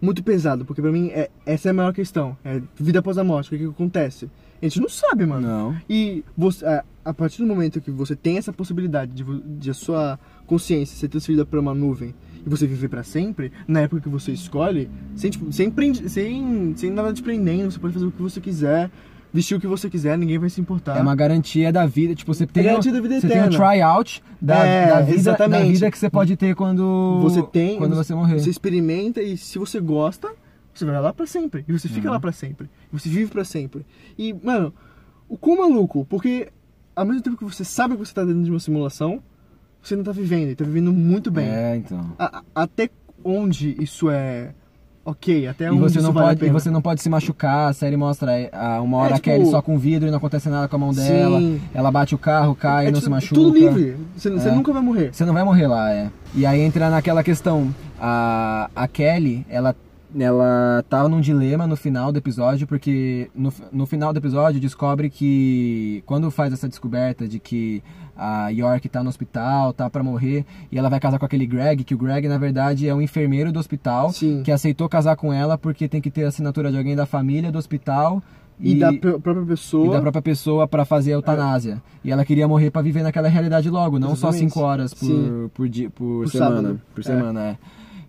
muito pesado, porque pra mim é, essa é a maior questão. É vida após a morte, o que, que acontece? A gente não sabe, mano. Não. E você, a, a partir do momento que você tem essa possibilidade de, de a sua consciência ser transferida para uma nuvem e você viver para sempre, na época que você escolhe, sem, tipo, sem, sem, sem nada te prendendo, você pode fazer o que você quiser, vestir o que você quiser, ninguém vai se importar. É uma garantia da vida. Tipo, você tem, Tá. garantia da vida você tem eterna. tryout da, É, da, vida, da exatamente. vida que você pode ter quando você tem, quando você morrer. Você experimenta e se você gosta, você vai lá pra sempre. E você fica lá pra sempre. E você vive pra sempre. E, mano, o quão maluco, porque ao mesmo tempo que você sabe que você tá dentro de uma simulação, você não tá vivendo, e tá vivendo muito bem. É, então. A- a- até onde isso é ok, até E onde você, isso não vale a pode, e você não pode se machucar, a série mostra ah, uma hora É, a tipo- Kelly só com vidro e não acontece nada com a mão dela. Sim. Ela bate o carro, cai, É não tipo, se machuca. Tudo livre. Você, você É. nunca vai morrer. Você não vai morrer lá, é. E aí entra naquela questão, a, a Kelly, ela ela tava num dilema no final do episódio, porque no, no final do episódio descobre que quando faz essa descoberta de que a York tá no hospital, tá para morrer, e ela vai casar com aquele Greg, que o Greg na verdade é um enfermeiro do hospital, Sim. que aceitou casar com ela porque tem que ter a assinatura de alguém da família do hospital E, da pr- própria pessoa. e da própria pessoa para fazer a eutanásia. E ela queria morrer para viver naquela realidade logo, não só Exatamente. cinco horas por, Sim. por, dia, por, Por semana. sábado. Por É. semana, é.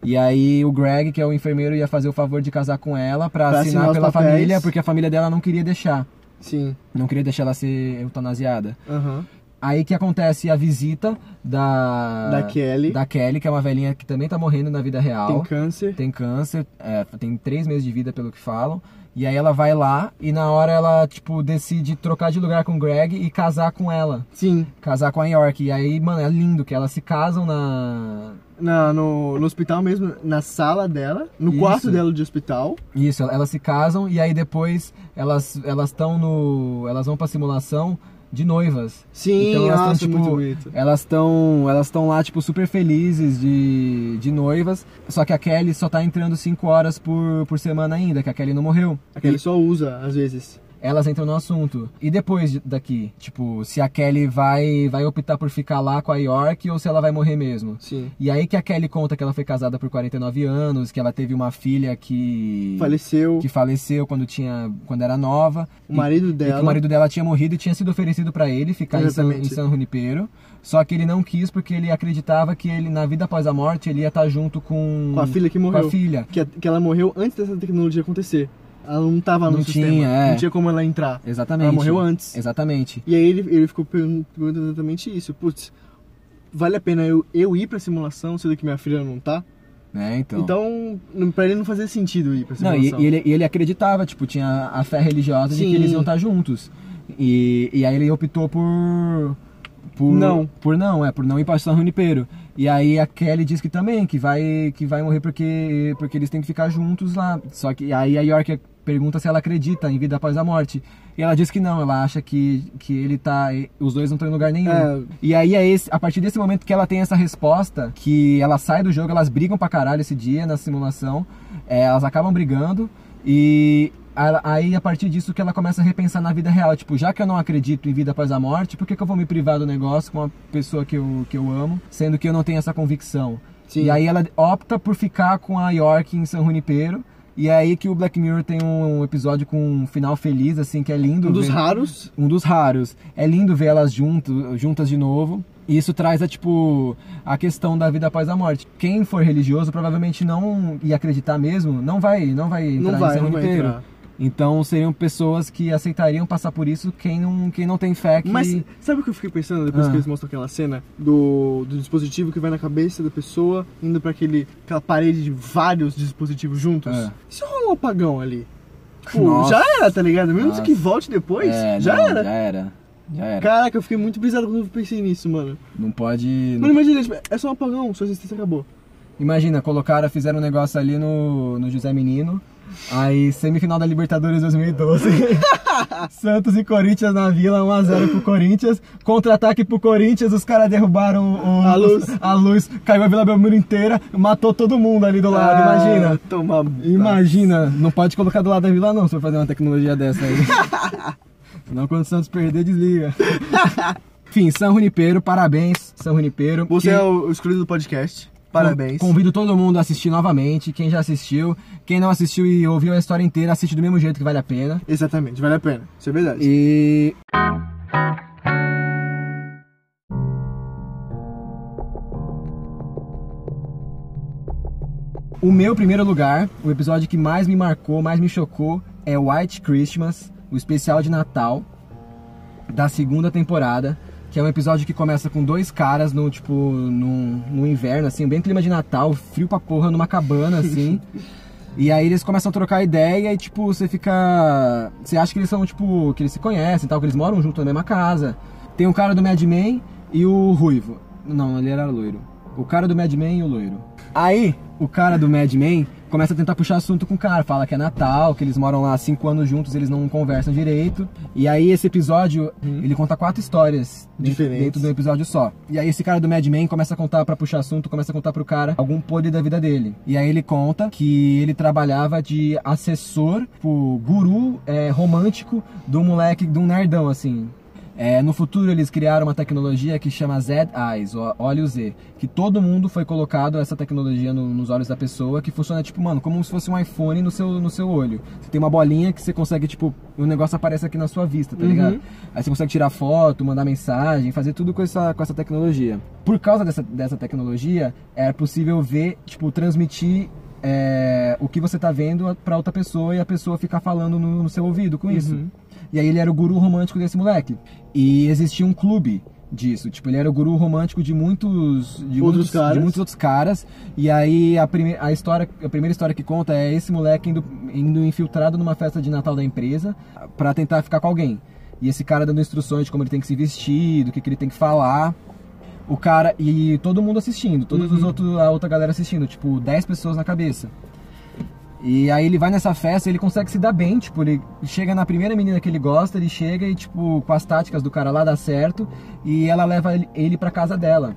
E aí o Greg, que é o enfermeiro, ia fazer o favor de casar com ela para Pra assinar assinar pela papéis. família, porque a família dela não queria deixar. Sim. Não queria deixar ela ser eutanasiada. Aham. Aí que acontece a visita da... Da Kelly. Da Kelly, que é uma velhinha que também tá morrendo na vida real Tem câncer. tem câncer, é, tem três meses de vida pelo que falam. E aí ela vai lá e na hora ela, tipo, decide trocar de lugar com o Greg e casar com ela. Sim. Casar com a York. E aí, mano, é lindo que elas se casam na. Na, no, no hospital mesmo, na sala dela, no Isso. quarto dela de hospital. Isso, elas se casam e aí depois elas elas estão no. Elas vão pra simulação de noivas. Sim, Então elas tão, nossa, tipo, muito bonito. Elas estão elas estão lá, tipo, super felizes de, de noivas. Só que a Kelly só tá entrando cinco horas por, por semana ainda, que a Kelly não morreu. Aquele só usa, às vezes. Elas entram no assunto. E depois de- daqui, tipo, se a Kelly vai vai optar por ficar lá com a York ou se ela vai morrer mesmo. Sim. E aí que a Kelly conta que ela foi casada por 49 anos, que ela teve uma filha que Faleceu. que faleceu quando tinha quando era nova. O marido E, e que dela. o marido dela tinha morrido e tinha sido oferecido pra ele ficar em San, em. San Junipero. Só que ele não quis porque ele acreditava que ele na vida após a morte ele ia estar junto com Com a filha que com morreu. a filha. Que, que ela morreu antes dessa tecnologia acontecer. Ela não tava no Não sistema. tinha, é. Não tinha como ela entrar. Exatamente. Ela morreu antes. Exatamente. E aí ele, ele ficou pergun- perguntando exatamente isso. Putz, vale a pena eu, eu ir pra simulação sendo que minha filha não tá? É, então. Então, não- pra ele não fazia sentido ir pra Não, simulação. e, e ele, e ele acreditava, tipo, tinha a fé religiosa de Sim. que eles iam estar juntos. E, e aí ele optou por. Por Não. Por não, é, por não ir para São Junipero. E aí a Kelly diz que também, que vai, que vai morrer porque, porque eles têm que ficar juntos lá. Só que aí a York pergunta se ela acredita em vida após a morte. E ela diz que não, ela acha que, que ele tá. Os dois não estão em lugar nenhum. É. E aí é esse, a partir desse momento que ela tem essa resposta, que ela sai do jogo, elas brigam pra caralho esse dia na simulação, é, elas acabam brigando e aí a partir disso que ela começa a repensar na vida real, tipo, já que eu não acredito em vida após a morte, por que, que eu vou me privar do negócio com uma pessoa que eu, que eu amo, sendo que eu não tenho essa convicção? Sim. E aí ela opta por ficar com a York em San Junipero. E é aí que o Black Mirror tem um episódio com um final feliz, assim, que é lindo. Um dos ver- raros. um dos raros. É lindo ver elas junto, juntas de novo. E isso traz a, tipo, a questão da vida após a morte. Quem for religioso provavelmente não ia acreditar mesmo, não vai, não vai entrar Não vai, São não vai Junipero. entrar. Então seriam pessoas que aceitariam passar por isso quem não, quem não tem fé que... Mas sabe o que eu fiquei pensando depois Ah. que eles mostram aquela cena do, do dispositivo que vai na cabeça da pessoa, indo pra aquele, aquela parede de vários dispositivos juntos? É. E se rolar um apagão ali? Tipo, Nossa. já era, tá ligado? Mesmo Nossa. que volte depois, É, já não, era. Já era. Já era. Caraca, eu fiquei muito brisado quando eu pensei nisso, mano. Não pode... Mano, imagina, tipo, é só um apagão, sua existência acabou. Imagina, colocaram, fizeram um negócio ali no, no José Menino. Aí, semifinal da Libertadores 2012. Santos e Corinthians na Vila, 1x0 pro Corinthians. Contra-ataque pro Corinthians, os caras derrubaram o, A luz. a luz. Caiu a Vila Belmiro inteira, matou todo mundo ali do lado, Ah, imagina. Toma. Imagina, não pode colocar do lado da Vila não, se for fazer uma tecnologia dessa aí. Senão quando o Santos perder, desliga. Enfim, São Junipero, parabéns, São Junipero. Você Que- é o, o escolhido do podcast. Parabéns. Convido todo mundo a assistir novamente. Quem já assistiu, quem não assistiu e ouviu a história inteira, assiste do mesmo jeito que vale a pena. Exatamente, vale a pena. Isso é verdade. E. O meu primeiro lugar, o episódio que mais me marcou, mais me chocou, é White Christmas, o especial de Natal da segunda temporada, que é um episódio que começa com dois caras no tipo no, no inverno assim, bem clima de Natal, frio pra porra, numa cabana assim. e aí eles começam a trocar ideia e tipo, você fica, você acha que eles são tipo, que eles se conhecem, e tal, que eles moram junto na mesma casa. Tem o cara do Mad Men e o ruivo. Não, ele era loiro. O cara do Mad Men e o loiro. Aí, o cara do Mad Men começa a tentar puxar assunto com o cara, fala que é Natal, que eles moram lá há cinco anos juntos, eles não conversam direito. E aí esse episódio, ele conta quatro histórias dentro, Diferentes. dentro do episódio só. E aí esse cara do Mad Men começa a contar pra puxar assunto, começa a contar pro cara algum podre da vida dele. E aí ele conta que ele trabalhava de assessor, tipo, guru é, romântico do moleque, de um nerdão, assim. É, no futuro eles criaram uma tecnologia que chama Z Eyes, ó, olho Z, que todo mundo foi colocado essa tecnologia no- nos olhos da pessoa, que funciona tipo, mano, como se fosse um iPhone no seu, no seu olho. Você tem uma bolinha que você consegue, tipo, o negócio aparece aqui na sua vista, tá ligado? Aí você consegue tirar foto, mandar mensagem, fazer tudo com essa, com essa tecnologia. Por causa dessa, dessa tecnologia, é possível ver, tipo, transmitir é, o que você tá vendo pra outra pessoa e a pessoa ficar falando no, no seu ouvido com isso. E aí ele era o guru romântico desse moleque. E existia um clube disso. Tipo, ele era o guru romântico de muitos de Outros muitos, caras. de muitos outros caras. E aí a, prime a história, a primeira história que conta é esse moleque indo, indo infiltrado numa festa de Natal da empresa pra tentar ficar com alguém. E esse cara dando instruções de como ele tem que se vestir, do que, que ele tem que falar. O cara e todo mundo assistindo, todos os outros a outra galera assistindo, tipo 10 pessoas na cabeça. E aí ele vai nessa festa, ele consegue se dar bem, tipo, ele chega na primeira menina que ele gosta, ele chega e, tipo, com as táticas do cara lá dá certo, e ela leva ele- pra casa dela.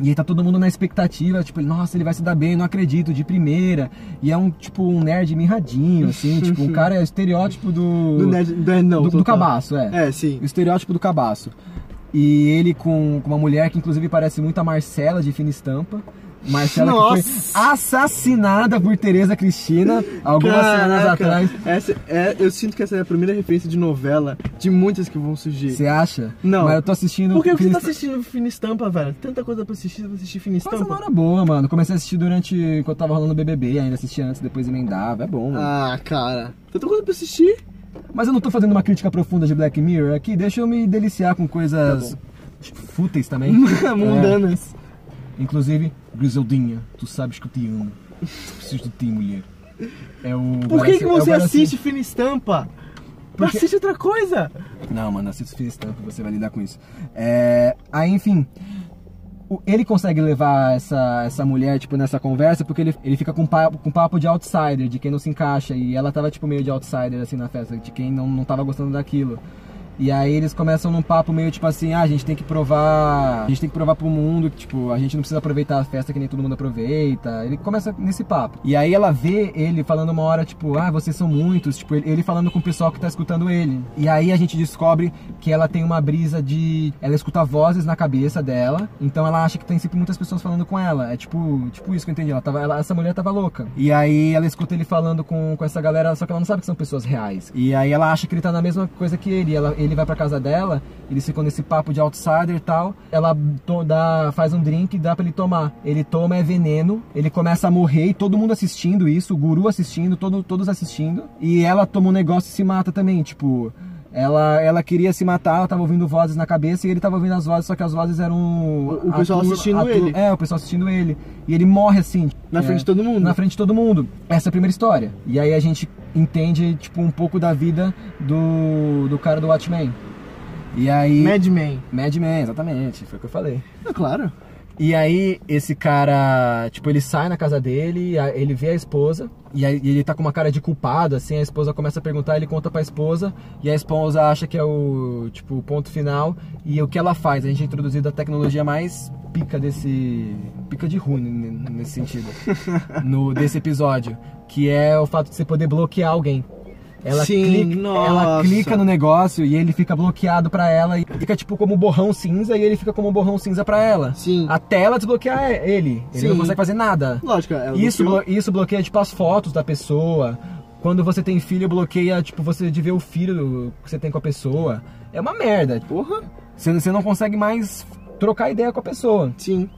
E aí tá todo mundo na expectativa, tipo, nossa, ele vai se dar bem, não acredito, de primeira. E é um, tipo, um nerd mirradinho, assim, tipo, um cara é o estereótipo do... Do nerd, do, não, do, do cabaço, é. É, sim. O estereótipo do cabaço. E ele com, com uma mulher que inclusive parece muito a Marcela de Fina Estampa. Marcela que Nossa! foi assassinada por Tereza Cristina algumas semanas Caraca, atrás. Essa é, eu sinto que essa é a primeira referência de novela de muitas que vão surgir. Você acha? Não. Mas eu tô assistindo. Por que você tá assistindo Fina Estampa, velho? Tanta coisa pra assistir, pra assistir Fina Mas é hora boa, mano. Comecei a assistir durante. Enquanto tava rolando o BBB, ainda assistia antes, depois emendava. É bom, mano. Ah, cara. Tanta coisa pra assistir. Mas eu não tô fazendo uma crítica profunda de Black Mirror aqui. Deixa eu me deliciar com coisas. fúteis também. É. Mundanas. Inclusive, Griseldinha, tu sabes que eu te amo. Preciso de ti, mulher. É o. Por que, que é você parece- assiste Fina Estampa? Porque- Assiste outra coisa. Não, mano, assista Fina Estampa, você vai lidar com isso. É... Aí, enfim. Ele consegue levar essa, essa mulher, tipo, nessa conversa, porque ele, ele fica com papo, com papo de outsider, de quem não se encaixa. E ela tava, tipo, meio de outsider, assim, na festa, de quem não, não tava gostando daquilo. E aí eles começam num papo meio tipo assim, ah, a gente tem que provar. A gente tem que provar pro mundo que, tipo, a gente não precisa aproveitar a festa que nem todo mundo aproveita. Ele começa nesse papo. E aí ela vê ele falando uma hora, tipo, ah, vocês são muitos, tipo, ele falando com o pessoal que tá escutando ele. E aí a gente descobre que ela tem uma brisa de. Ela escuta vozes na cabeça dela, então ela acha que tem sempre muitas pessoas falando com ela. É tipo, tipo isso que eu entendi. Ela tava, ela- essa mulher tava louca. E aí ela escuta ele falando com, com essa galera, só que ela não sabe que são pessoas reais. E aí ela acha que ele tá na mesma coisa que ele. Ela, ele vai pra casa dela, eles ficam nesse papo de outsider e tal. Ela dá, faz um drink e dá pra ele tomar. Ele toma, é veneno, ele começa a morrer e todo mundo assistindo isso, o guru assistindo, todo, todos assistindo. E ela toma um negócio e se mata também, tipo. Ela, ela queria se matar, ela tava ouvindo vozes na cabeça e ele tava ouvindo as vozes, só que as vozes eram. O a pessoal turma- assistindo a tur- ele. É, o pessoal assistindo ele. E ele morre assim. Na é, frente de todo mundo. Na frente de todo mundo. Essa é a primeira história. E aí a gente entende, tipo, um pouco da vida do, do cara do Watchmen. E aí. Mad Men. Mad Men, exatamente, foi o que eu falei. É claro. E aí, esse cara, tipo, ele sai na casa dele, ele vê a esposa, e aí ele tá com uma cara de culpado, assim, a esposa começa a perguntar, ele conta pra esposa, e a esposa acha que é o, tipo, o ponto final, e o que ela faz? A gente é introduzido a tecnologia mais pica desse... pica de ruim nesse sentido, no, desse episódio, que é o fato de você poder bloquear alguém. Ela, Sim, clica, ela clica no negócio e ele fica bloqueado pra ela e fica tipo como borrão cinza e ele fica como borrão cinza pra ela. Sim. Até ela desbloquear ele. Ele Sim. não consegue fazer nada. Lógico, ela Isso, blo- isso bloqueia tipo as fotos da pessoa. Quando você tem filho, bloqueia tipo você de ver o filho que você tem com a pessoa. É uma merda. Porra. Você, você não consegue mais trocar ideia com a pessoa. Sim.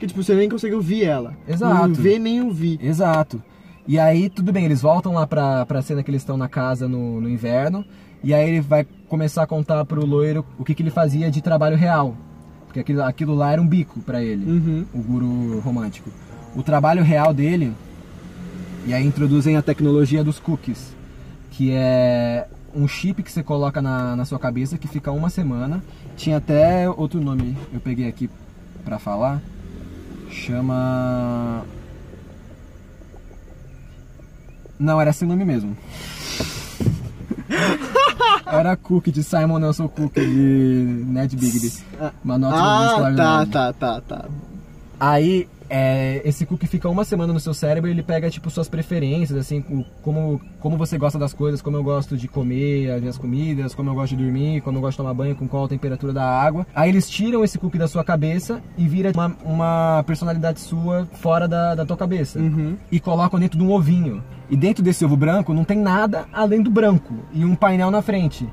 Que tipo, você nem consegue ouvir ela. Exato. Não vê nem ouvir. Exato. E aí, tudo bem, eles voltam lá pra, pra cena que eles estão na casa no, no inverno. E aí ele vai começar a contar pro loiro o que, que ele fazia de trabalho real. Porque aquilo, aquilo lá era um bico pra ele, Uhum. o guru romântico. O trabalho real dele, e aí introduzem a tecnologia dos cookies, que é um chip que você coloca na, na sua cabeça que fica uma semana. Tinha até outro nome, eu peguei aqui pra falar. Chama. Não, era esse nome mesmo. Era Cook de Simon Nelson Cook de Ned Bigby. Uma nota Ah, tá, tá, tá, tá. Aí, é, esse cookie fica uma semana no seu cérebro e ele pega, tipo, suas preferências, assim, como, como você gosta das coisas, como eu gosto de comer as minhas comidas, como eu gosto de dormir, como eu gosto de tomar banho, com qual a temperatura da água. Aí eles tiram esse cookie da sua cabeça e vira uma, uma personalidade sua fora da, da tua cabeça. Uhum. E colocam dentro de um ovinho. E dentro desse ovo branco não tem nada além do branco e um painel na frente.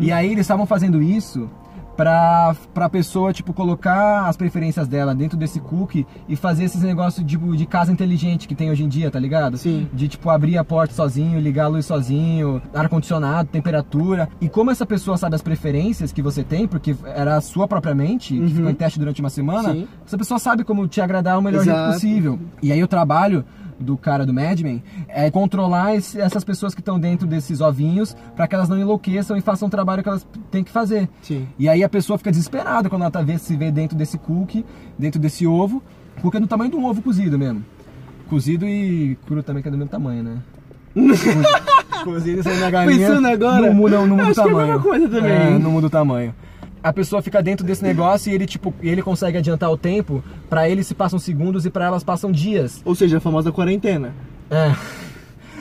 E aí eles estavam fazendo isso pra, pra pessoa, tipo, colocar as preferências dela dentro desse cookie e fazer esses negócios tipo, de casa inteligente que tem hoje em dia, tá ligado? Sim. De, tipo, abrir a porta sozinho, ligar a luz sozinho, ar-condicionado, temperatura. E como essa pessoa sabe as preferências que você tem, porque era a sua própria mente, que ficou em teste durante uma semana, Sim. essa pessoa sabe como te agradar o melhor jeito Exato. possível. E aí o trabalho do cara do Mad Men é controlar esse- essas pessoas que estão dentro desses ovinhos para que elas não enlouqueçam e façam o trabalho que elas têm que fazer. Sim. E aí a pessoa fica desesperada quando ela tá vê, se vê dentro desse cookie, dentro desse ovo. Cookie é do tamanho de um ovo cozido mesmo. Cozido e cru também, que é do mesmo tamanho, né? Cozido- e saindo na galinha. Pensando agora, Não muda, não muda o que é a tamanho. mesma coisa também. É, não muda o tamanho. A pessoa fica dentro desse negócio e ele, tipo, ele consegue adiantar o tempo. Pra ele se passam segundos e pra elas passam dias. Ou seja, a famosa quarentena. É.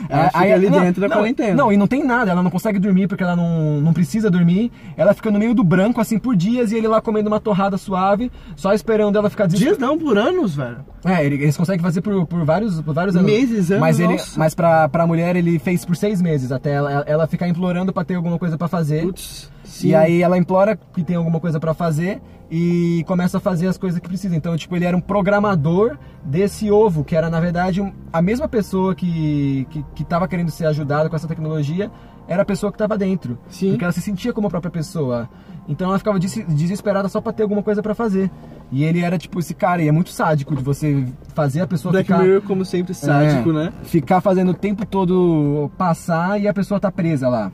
Ela fica ali dentro da quarentena. Não, e não tem nada, ela não consegue dormir porque ela não, não precisa dormir. Ela fica no meio do branco, assim, por dias, e ele lá comendo uma torrada suave, só esperando ela ficar Dias não, por anos, velho. É, ele- eles conseguem fazer por, por, vários, por vários anos. Meses, anos, Mas, ele, nossa. mas pra, pra mulher ele fez por seis meses, até ela, ela ficar implorando pra ter alguma coisa pra fazer. Putz. Sim. E aí ela implora que tem alguma coisa pra fazer e começa a fazer as coisas que precisa. Então, tipo, ele era um programador desse ovo, que era na verdade a mesma pessoa que, que, que tava querendo ser ajudada com essa tecnologia, era a pessoa que tava dentro. Sim. Porque ela se sentia como a própria pessoa. Então ela ficava des- desesperada só pra ter alguma coisa pra fazer. E ele era tipo esse cara, e é muito sádico de você fazer a pessoa Black ficar Mirror, como sempre, sádico, é, né? Ficar fazendo o tempo todo passar e a pessoa tá presa lá.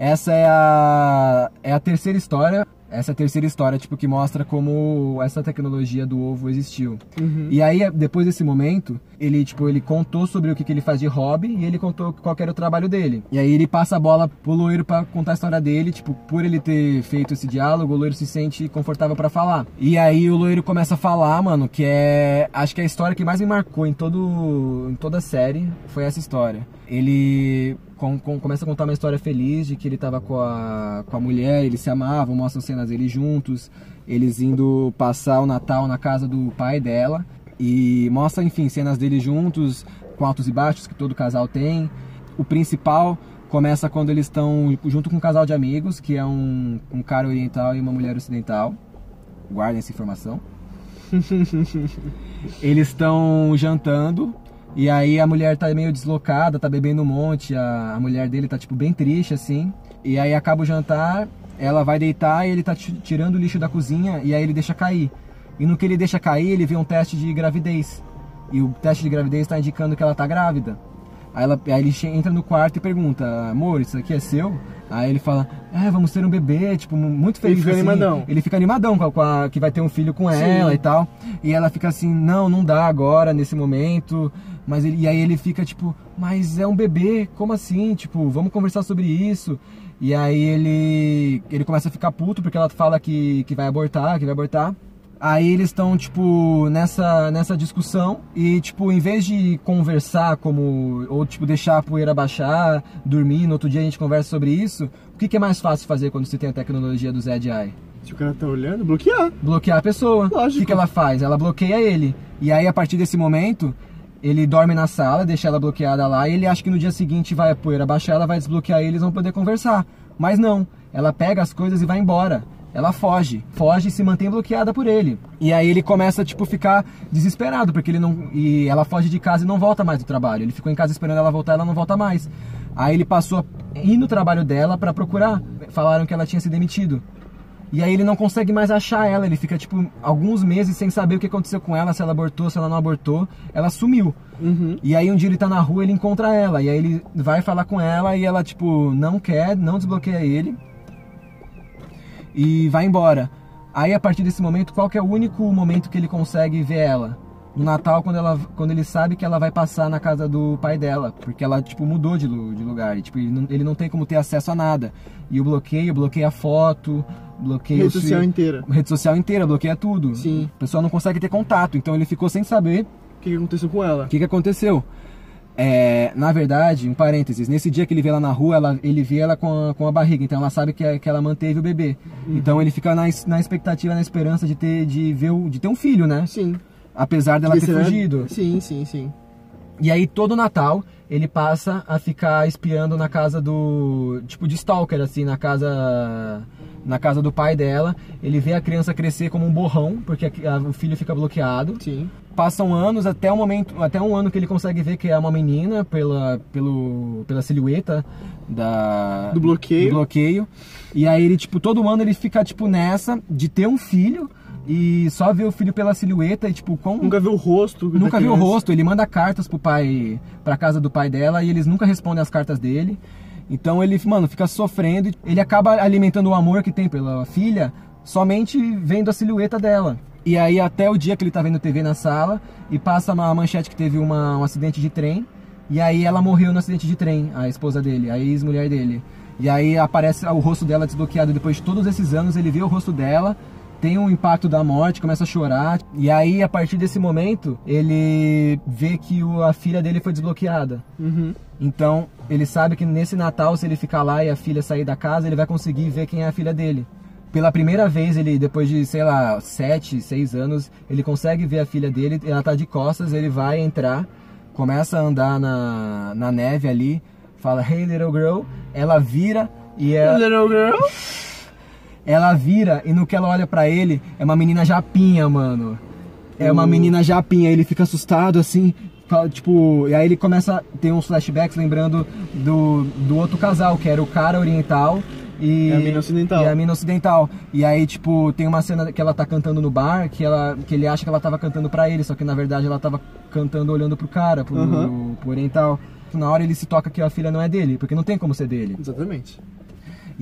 Essa é a, é a terceira história. Essa é a terceira história, tipo, que mostra como essa tecnologia do ovo existiu. E aí, depois desse momento, ele, tipo, ele contou sobre o que, que ele faz de hobby e ele contou qual que era o trabalho dele. E aí ele passa a bola pro loiro pra contar a história dele, tipo, por ele ter feito esse diálogo, o loiro se sente confortável pra falar. E aí o loiro começa a falar, mano, que é. Acho que é a história que mais me marcou em, todo, em toda a série foi essa história. Ele com- com- começa a contar uma história feliz de que ele tava com a, com a mulher, eles se amavam, mostram cenas deles juntos, eles indo passar o Natal na casa do pai dela. E mostra, enfim, cenas deles juntos, com altos e baixos que todo casal tem. O principal começa quando eles estão junto com um casal de amigos, que é um, um cara oriental e uma mulher ocidental. Guardem essa informação. Eles estão jantando e aí a mulher tá meio deslocada, tá bebendo um monte, a, a mulher dele tá tipo bem triste assim. E aí acaba o jantar, ela vai deitar e ele tá ti- tirando o lixo da cozinha e aí ele deixa cair. E no que ele deixa cair, ele vê um teste de gravidez. E o teste de gravidez está indicando que ela tá grávida. Aí, ela, aí ele entra no quarto e pergunta, amor, isso aqui é seu? Aí ele fala, é, vamos ter um bebê, tipo, mu- muito feliz. fica assim. animadão. Ele fica animadão com a, com a- que vai ter um filho com ela e tal. E ela fica assim, não, não dá agora, nesse momento. Mas ele, e aí ele fica tipo, mas é um bebê, como assim? Tipo, vamos conversar sobre isso. E aí ele, ele começa a ficar puto porque ela fala que, que vai abortar, que vai abortar. Aí eles estão, tipo, nessa, nessa discussão e, tipo, em vez de conversar como... Ou, tipo, deixar a poeira baixar, dormir, no outro dia a gente conversa sobre isso, o que, que é mais fácil fazer quando você tem a tecnologia do ZDI? Se o cara tá olhando, bloquear. bloquear a pessoa. Lógico. O que, que ela faz? Ela bloqueia ele. E aí, a partir desse momento, ele dorme na sala, deixa ela bloqueada lá, e ele acha que no dia seguinte vai a poeira baixar, ela vai desbloquear e eles vão poder conversar. Mas não, ela pega as coisas e vai embora. Ela foge, foge e se mantém bloqueada por ele. E aí ele começa, tipo, ficar desesperado, porque ele não. E ela foge de casa e não volta mais do trabalho. Ele ficou em casa esperando ela voltar, ela não volta mais. Aí ele passou a ir no trabalho dela pra procurar. Falaram que ela tinha se demitido. E aí ele não consegue mais achar ela, ele fica tipo alguns meses sem saber o que aconteceu com ela, se ela abortou, se ela não abortou. Ela sumiu. Uhum. E aí um dia ele tá na rua, ele encontra ela, e aí ele vai falar com ela e ela tipo não quer, não desbloqueia ele. E vai embora. Aí a partir desse momento, qual é o único momento que ele consegue ver ela? No Natal, quando, ela, quando ele sabe que ela vai passar na casa do pai dela, porque ela, tipo, mudou de, de lugar, e, tipo, ele não, ele não tem como ter acesso a nada. E o bloqueio, bloqueia a foto, bloqueia Rede o social inteira. rede social inteira, bloqueia tudo. Sim. A pessoa não consegue ter contato, então ele ficou sem saber O que, que aconteceu com ela? o que, que aconteceu? É, na verdade, um parênteses, nesse dia que ele vê ela na rua, ela- ele vê ela com a, com a barriga, então ela sabe que, que ela manteve o bebê. Então ele fica na, na expectativa, na esperança de ter, de ver o- de ter um filho, né? Sim. Apesar dela Devia ter fugido. Sim, sim, sim. E aí todo Natal ele passa a ficar espiando na casa do. tipo de stalker, assim, na casa. Na casa do pai dela. Ele vê a criança crescer como um borrão, porque a- a- o filho fica bloqueado. Sim. Passam anos até o momento, até um ano que ele consegue ver que é uma menina pela, pelo, pela silhueta da Do bloqueio. do bloqueio. E aí ele tipo todo ano ele fica tipo nessa de ter um filho e só ver o filho pela silhueta e tipo com Nunca viu o rosto. nunca viu o rosto, ele manda cartas pro pai, pra casa do pai dela e eles nunca respondem as cartas dele. Então ele, mano, fica sofrendo, ele acaba alimentando o amor que tem pela filha somente vendo a silhueta dela. E aí até o dia que ele tá vendo TV na sala e passa uma manchete que teve uma- um acidente de trem e aí ela morreu no acidente de trem, a esposa dele, a ex-mulher dele. E aí aparece o rosto dela desbloqueado depois de todos esses anos, ele vê o rosto dela tem um impacto da morte, começa a chorar. E aí, a partir desse momento, ele vê que o- a filha dele foi desbloqueada. Uhum. Então, ele sabe que nesse Natal, se ele ficar lá e a filha sair da casa, ele vai conseguir ver quem é a filha dele. Pela primeira vez, ele, depois de, sei lá, sete, seis anos, ele consegue ver a filha dele, ela tá de costas, ele vai entrar, começa a andar na, na neve ali, fala, hey little girl, ela vira e é, Little girl. ela vira e no que ela olha pra ele, é uma menina japinha, mano. É uma menina japinha, ele fica assustado assim, fala, tipo, e aí ele começa a ter uns flashbacks lembrando do, do outro casal, que era o cara oriental e E a mina ocidental. E a mina ocidental. E aí, tipo, tem uma cena que ela tá cantando no bar, que, ela, que ele acha que ela tava cantando pra ele, só que na verdade ela tava cantando olhando pro cara, pro, Aham. pro oriental. Na hora ele se toca que a filha não é dele, porque não tem como ser dele. Exatamente.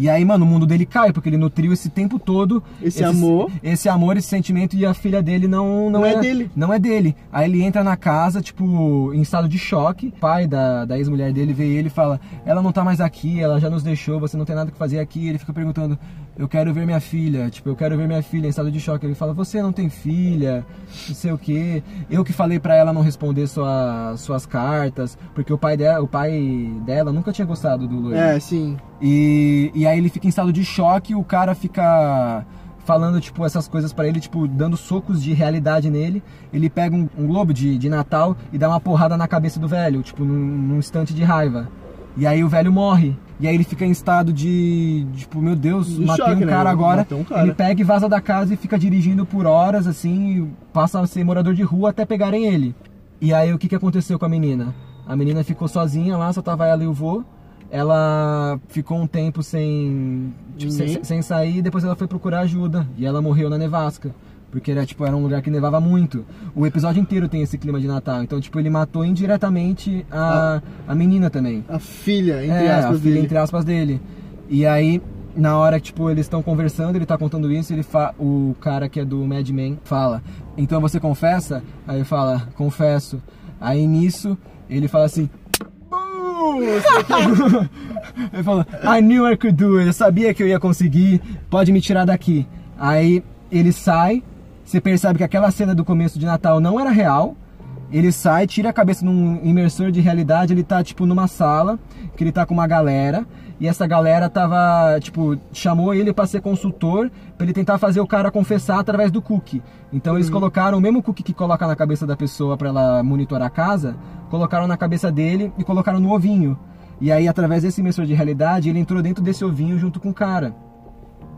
E aí, mano, o mundo dele cai, porque ele nutriu esse tempo todo Esse amor. Esse amor, esse sentimento, e a filha dele não, não, Não é dele. Não é dele. Aí ele entra na casa, tipo, em estado de choque. O pai da, da ex-mulher dele vê ele e fala: Ela não tá mais aqui, ela já nos deixou, você não tem nada que fazer aqui. Ele fica perguntando: Eu quero ver minha filha. Tipo, eu quero ver minha filha em estado de choque. Ele fala: Você não tem filha, não sei o quê. Eu que falei pra ela não responder sua, suas cartas, porque o pai, dela, o pai dela nunca tinha gostado do loiro. É, sim. E, e aí ele fica em estado de choque, o cara fica falando, tipo, essas coisas pra ele, tipo, dando socos de realidade nele. Ele pega um, um globo de, de Natal e dá uma porrada na cabeça do velho, tipo, num, num instante de raiva. E aí o velho morre. E aí ele fica em estado de, tipo, meu Deus, De matei choque, um né? cara agora. Matou um cara. Ele pega e vaza da casa e fica dirigindo por horas, assim, e passa a ser morador de rua até pegarem ele. E aí o que, que aconteceu com a menina? A menina ficou sozinha lá, só tava ela e o vô. Ela ficou um tempo sem, tipo, sem, sem sair e depois ela foi procurar ajuda. E ela morreu na nevasca. Porque era, tipo, era um lugar que nevava muito. O episódio inteiro tem esse clima de Natal. Então, tipo, ele matou indiretamente a, a menina também. A filha, entre é, aspas, a filha, dele. entre aspas, dele. E aí, na hora que, tipo, eles estão conversando, ele tá contando isso, ele fa... o cara que é do Mad Men fala, então você confessa? Aí ele fala, confesso. Aí nisso, ele fala assim, ele falou, I knew I could do it, eu sabia que eu ia conseguir, pode me tirar daqui. Aí ele sai, você percebe que aquela cena do começo de Natal não era real, ele sai, tira a cabeça num imersor de realidade, ele tá tipo numa sala, que ele tá com uma galera, e essa galera tava, tipo, chamou ele pra ser consultor, pra ele tentar fazer o cara confessar através do cookie. Então eles colocaram o mesmo cookie que coloca na cabeça da pessoa pra ela monitorar a casa, colocaram na cabeça dele e colocaram no ovinho. E aí através desse imersor de realidade, ele entrou dentro desse ovinho junto com o cara.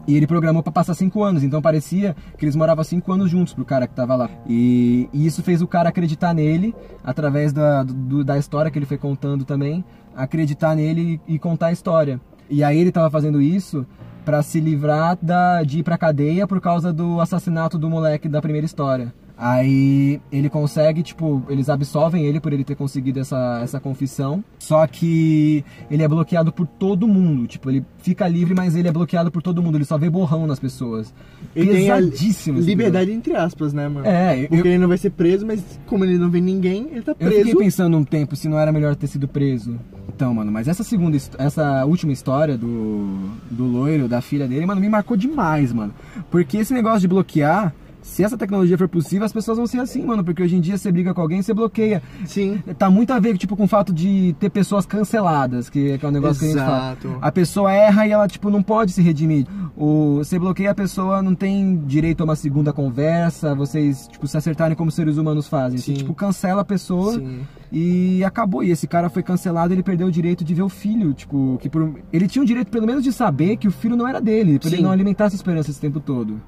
E ele programou pra passar cinco anos, então parecia que eles moravam cinco anos juntos pro cara que tava lá. E, e isso fez o cara acreditar nele, através da, do- da história que ele foi contando também, acreditar nele e, contar a história. E aí ele tava fazendo isso pra se livrar da, de ir pra cadeia por causa do assassinato do moleque da primeira história. Aí ele consegue, tipo, eles absolvem ele por ele ter conseguido essa, essa confissão. Só que ele é bloqueado por todo mundo. Tipo, ele fica livre, mas ele é bloqueado por todo mundo. Ele só vê borrão nas pessoas. Ele tem Pesadíssimo esse liberdade entre aspas, né, mano? É, eu- Porque ele não vai ser preso, mas como ele não vê ninguém, ele tá Eu preso. fiquei pensando um tempo se não era melhor ter sido preso. Então, mano, mas essa segunda, essa última história do, do loiro, da filha dele, mano, me marcou demais, mano. Porque esse negócio de bloquear, se essa tecnologia for possível, as pessoas vão ser assim, mano. Porque hoje em dia você briga com alguém, você bloqueia. Sim. Tá muito a ver, tipo, com o fato de ter pessoas canceladas, que, que é um negócio que a gente fala. Exato. A pessoa erra e ela, tipo, não pode se redimir. O, você bloqueia a pessoa, não tem direito a uma segunda conversa, vocês, tipo, se acertarem como seres humanos fazem. Você, Sim. tipo, cancela a pessoa Sim. e acabou. E esse cara foi cancelado, ele perdeu o direito de ver o filho. Tipo, que por... ele tinha o direito, pelo menos, de saber que o filho não era dele, pra ele Sim. não alimentar essa esperança esse tempo todo.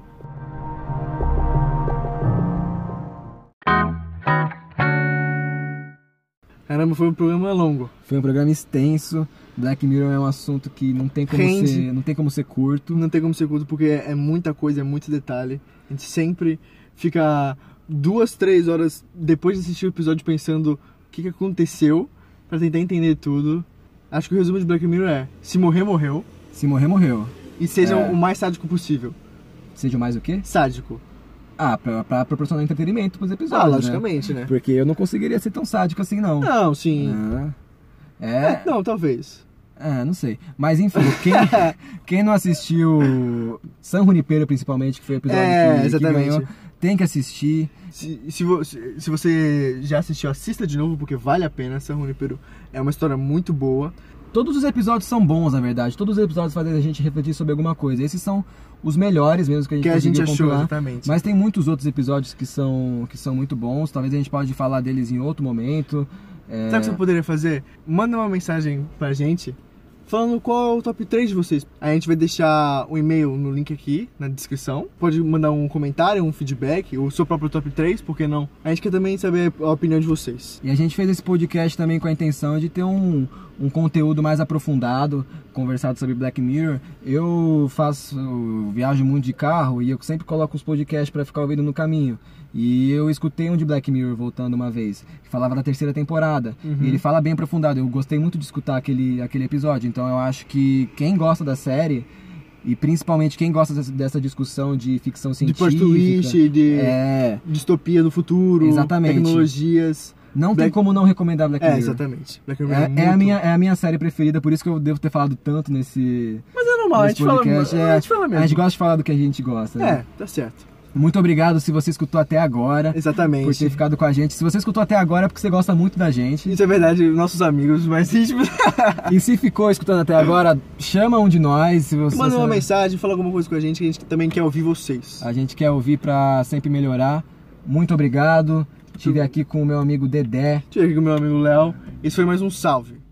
Caramba, foi um programa longo. Foi um programa extenso. Black Mirror é um assunto que não tem como, Rende. ser, não tem como ser curto. Não tem como ser curto porque é muita coisa, é muito detalhe. A gente sempre fica duas, três horas depois de assistir o episódio pensando o que, que aconteceu pra tentar entender tudo. Acho que o resumo de Black Mirror é: se morrer, morreu. Se morrer, morreu. E seja É. o mais sádico possível. Seja mais o quê? Sádico. Ah, pra, pra proporcionar entretenimento pros Ah, episódios. né? logicamente, né? Porque eu não conseguiria ser tão sádico assim, não. Não, sim. Ah, É, É, não, talvez. é, não sei. Mas enfim, quem, quem não assistiu San Junipero, principalmente, que foi o episódio É, que, que exatamente. ganhou, tem que assistir. Se, se, vo- se- se você já assistiu, assista de novo porque vale a pena. San Junipero é uma história muito boa. Todos os episódios são bons, na verdade. Todos os episódios fazem a gente refletir sobre alguma coisa. Esses são os melhores mesmo que a gente Que a gente achou, compilar. exatamente. Mas tem muitos outros episódios que são, que são muito bons. Talvez a gente pode falar deles em outro momento. É, Sabe o que você poderia fazer? Manda uma mensagem pra gente falando qual é o top 3 de vocês. A gente vai deixar o e-mail no link aqui na descrição. Pode mandar um comentário, um feedback, o seu próprio top 3, por que não? A gente quer também saber a opinião de vocês. E a gente fez esse podcast também com a intenção de ter um, um conteúdo mais aprofundado, conversado sobre Black Mirror. Eu faço, viajo muito de carro e eu sempre coloco os podcasts para ficar ouvindo no caminho. E eu escutei um de Black Mirror voltando uma vez, que falava da terceira temporada. E ele fala bem aprofundado. Eu gostei muito de escutar aquele, aquele episódio. Então eu acho que quem gosta da série, e principalmente quem gosta dessa, discussão de ficção De científica. plot twist, de É. distopia do futuro, Exatamente. tecnologias. Não tem Black- como não recomendar Black É, Mirror. exatamente. Black Mirror É, é a muito- minha, é a minha série preferida, por isso que eu devo ter falado tanto nesse, Mas é normal, a gente, fala. É, a gente fala mesmo. a gente gosta de falar do que a gente gosta. né? É, tá certo. Muito obrigado se você escutou até agora, por Exatamente. ter ficado com a gente. Se você escutou até agora é porque você gosta muito da gente. Isso é verdade, nossos amigos mais íntimos. E se ficou escutando até agora, chama um de nós. Se você, Manda uma mensagem, fala alguma coisa com a gente que a gente também quer ouvir vocês. A gente quer ouvir pra sempre melhorar. Muito obrigado. Estive aqui com o meu amigo Dedé. Estive aqui com o meu amigo Léo. Esse foi mais um salve.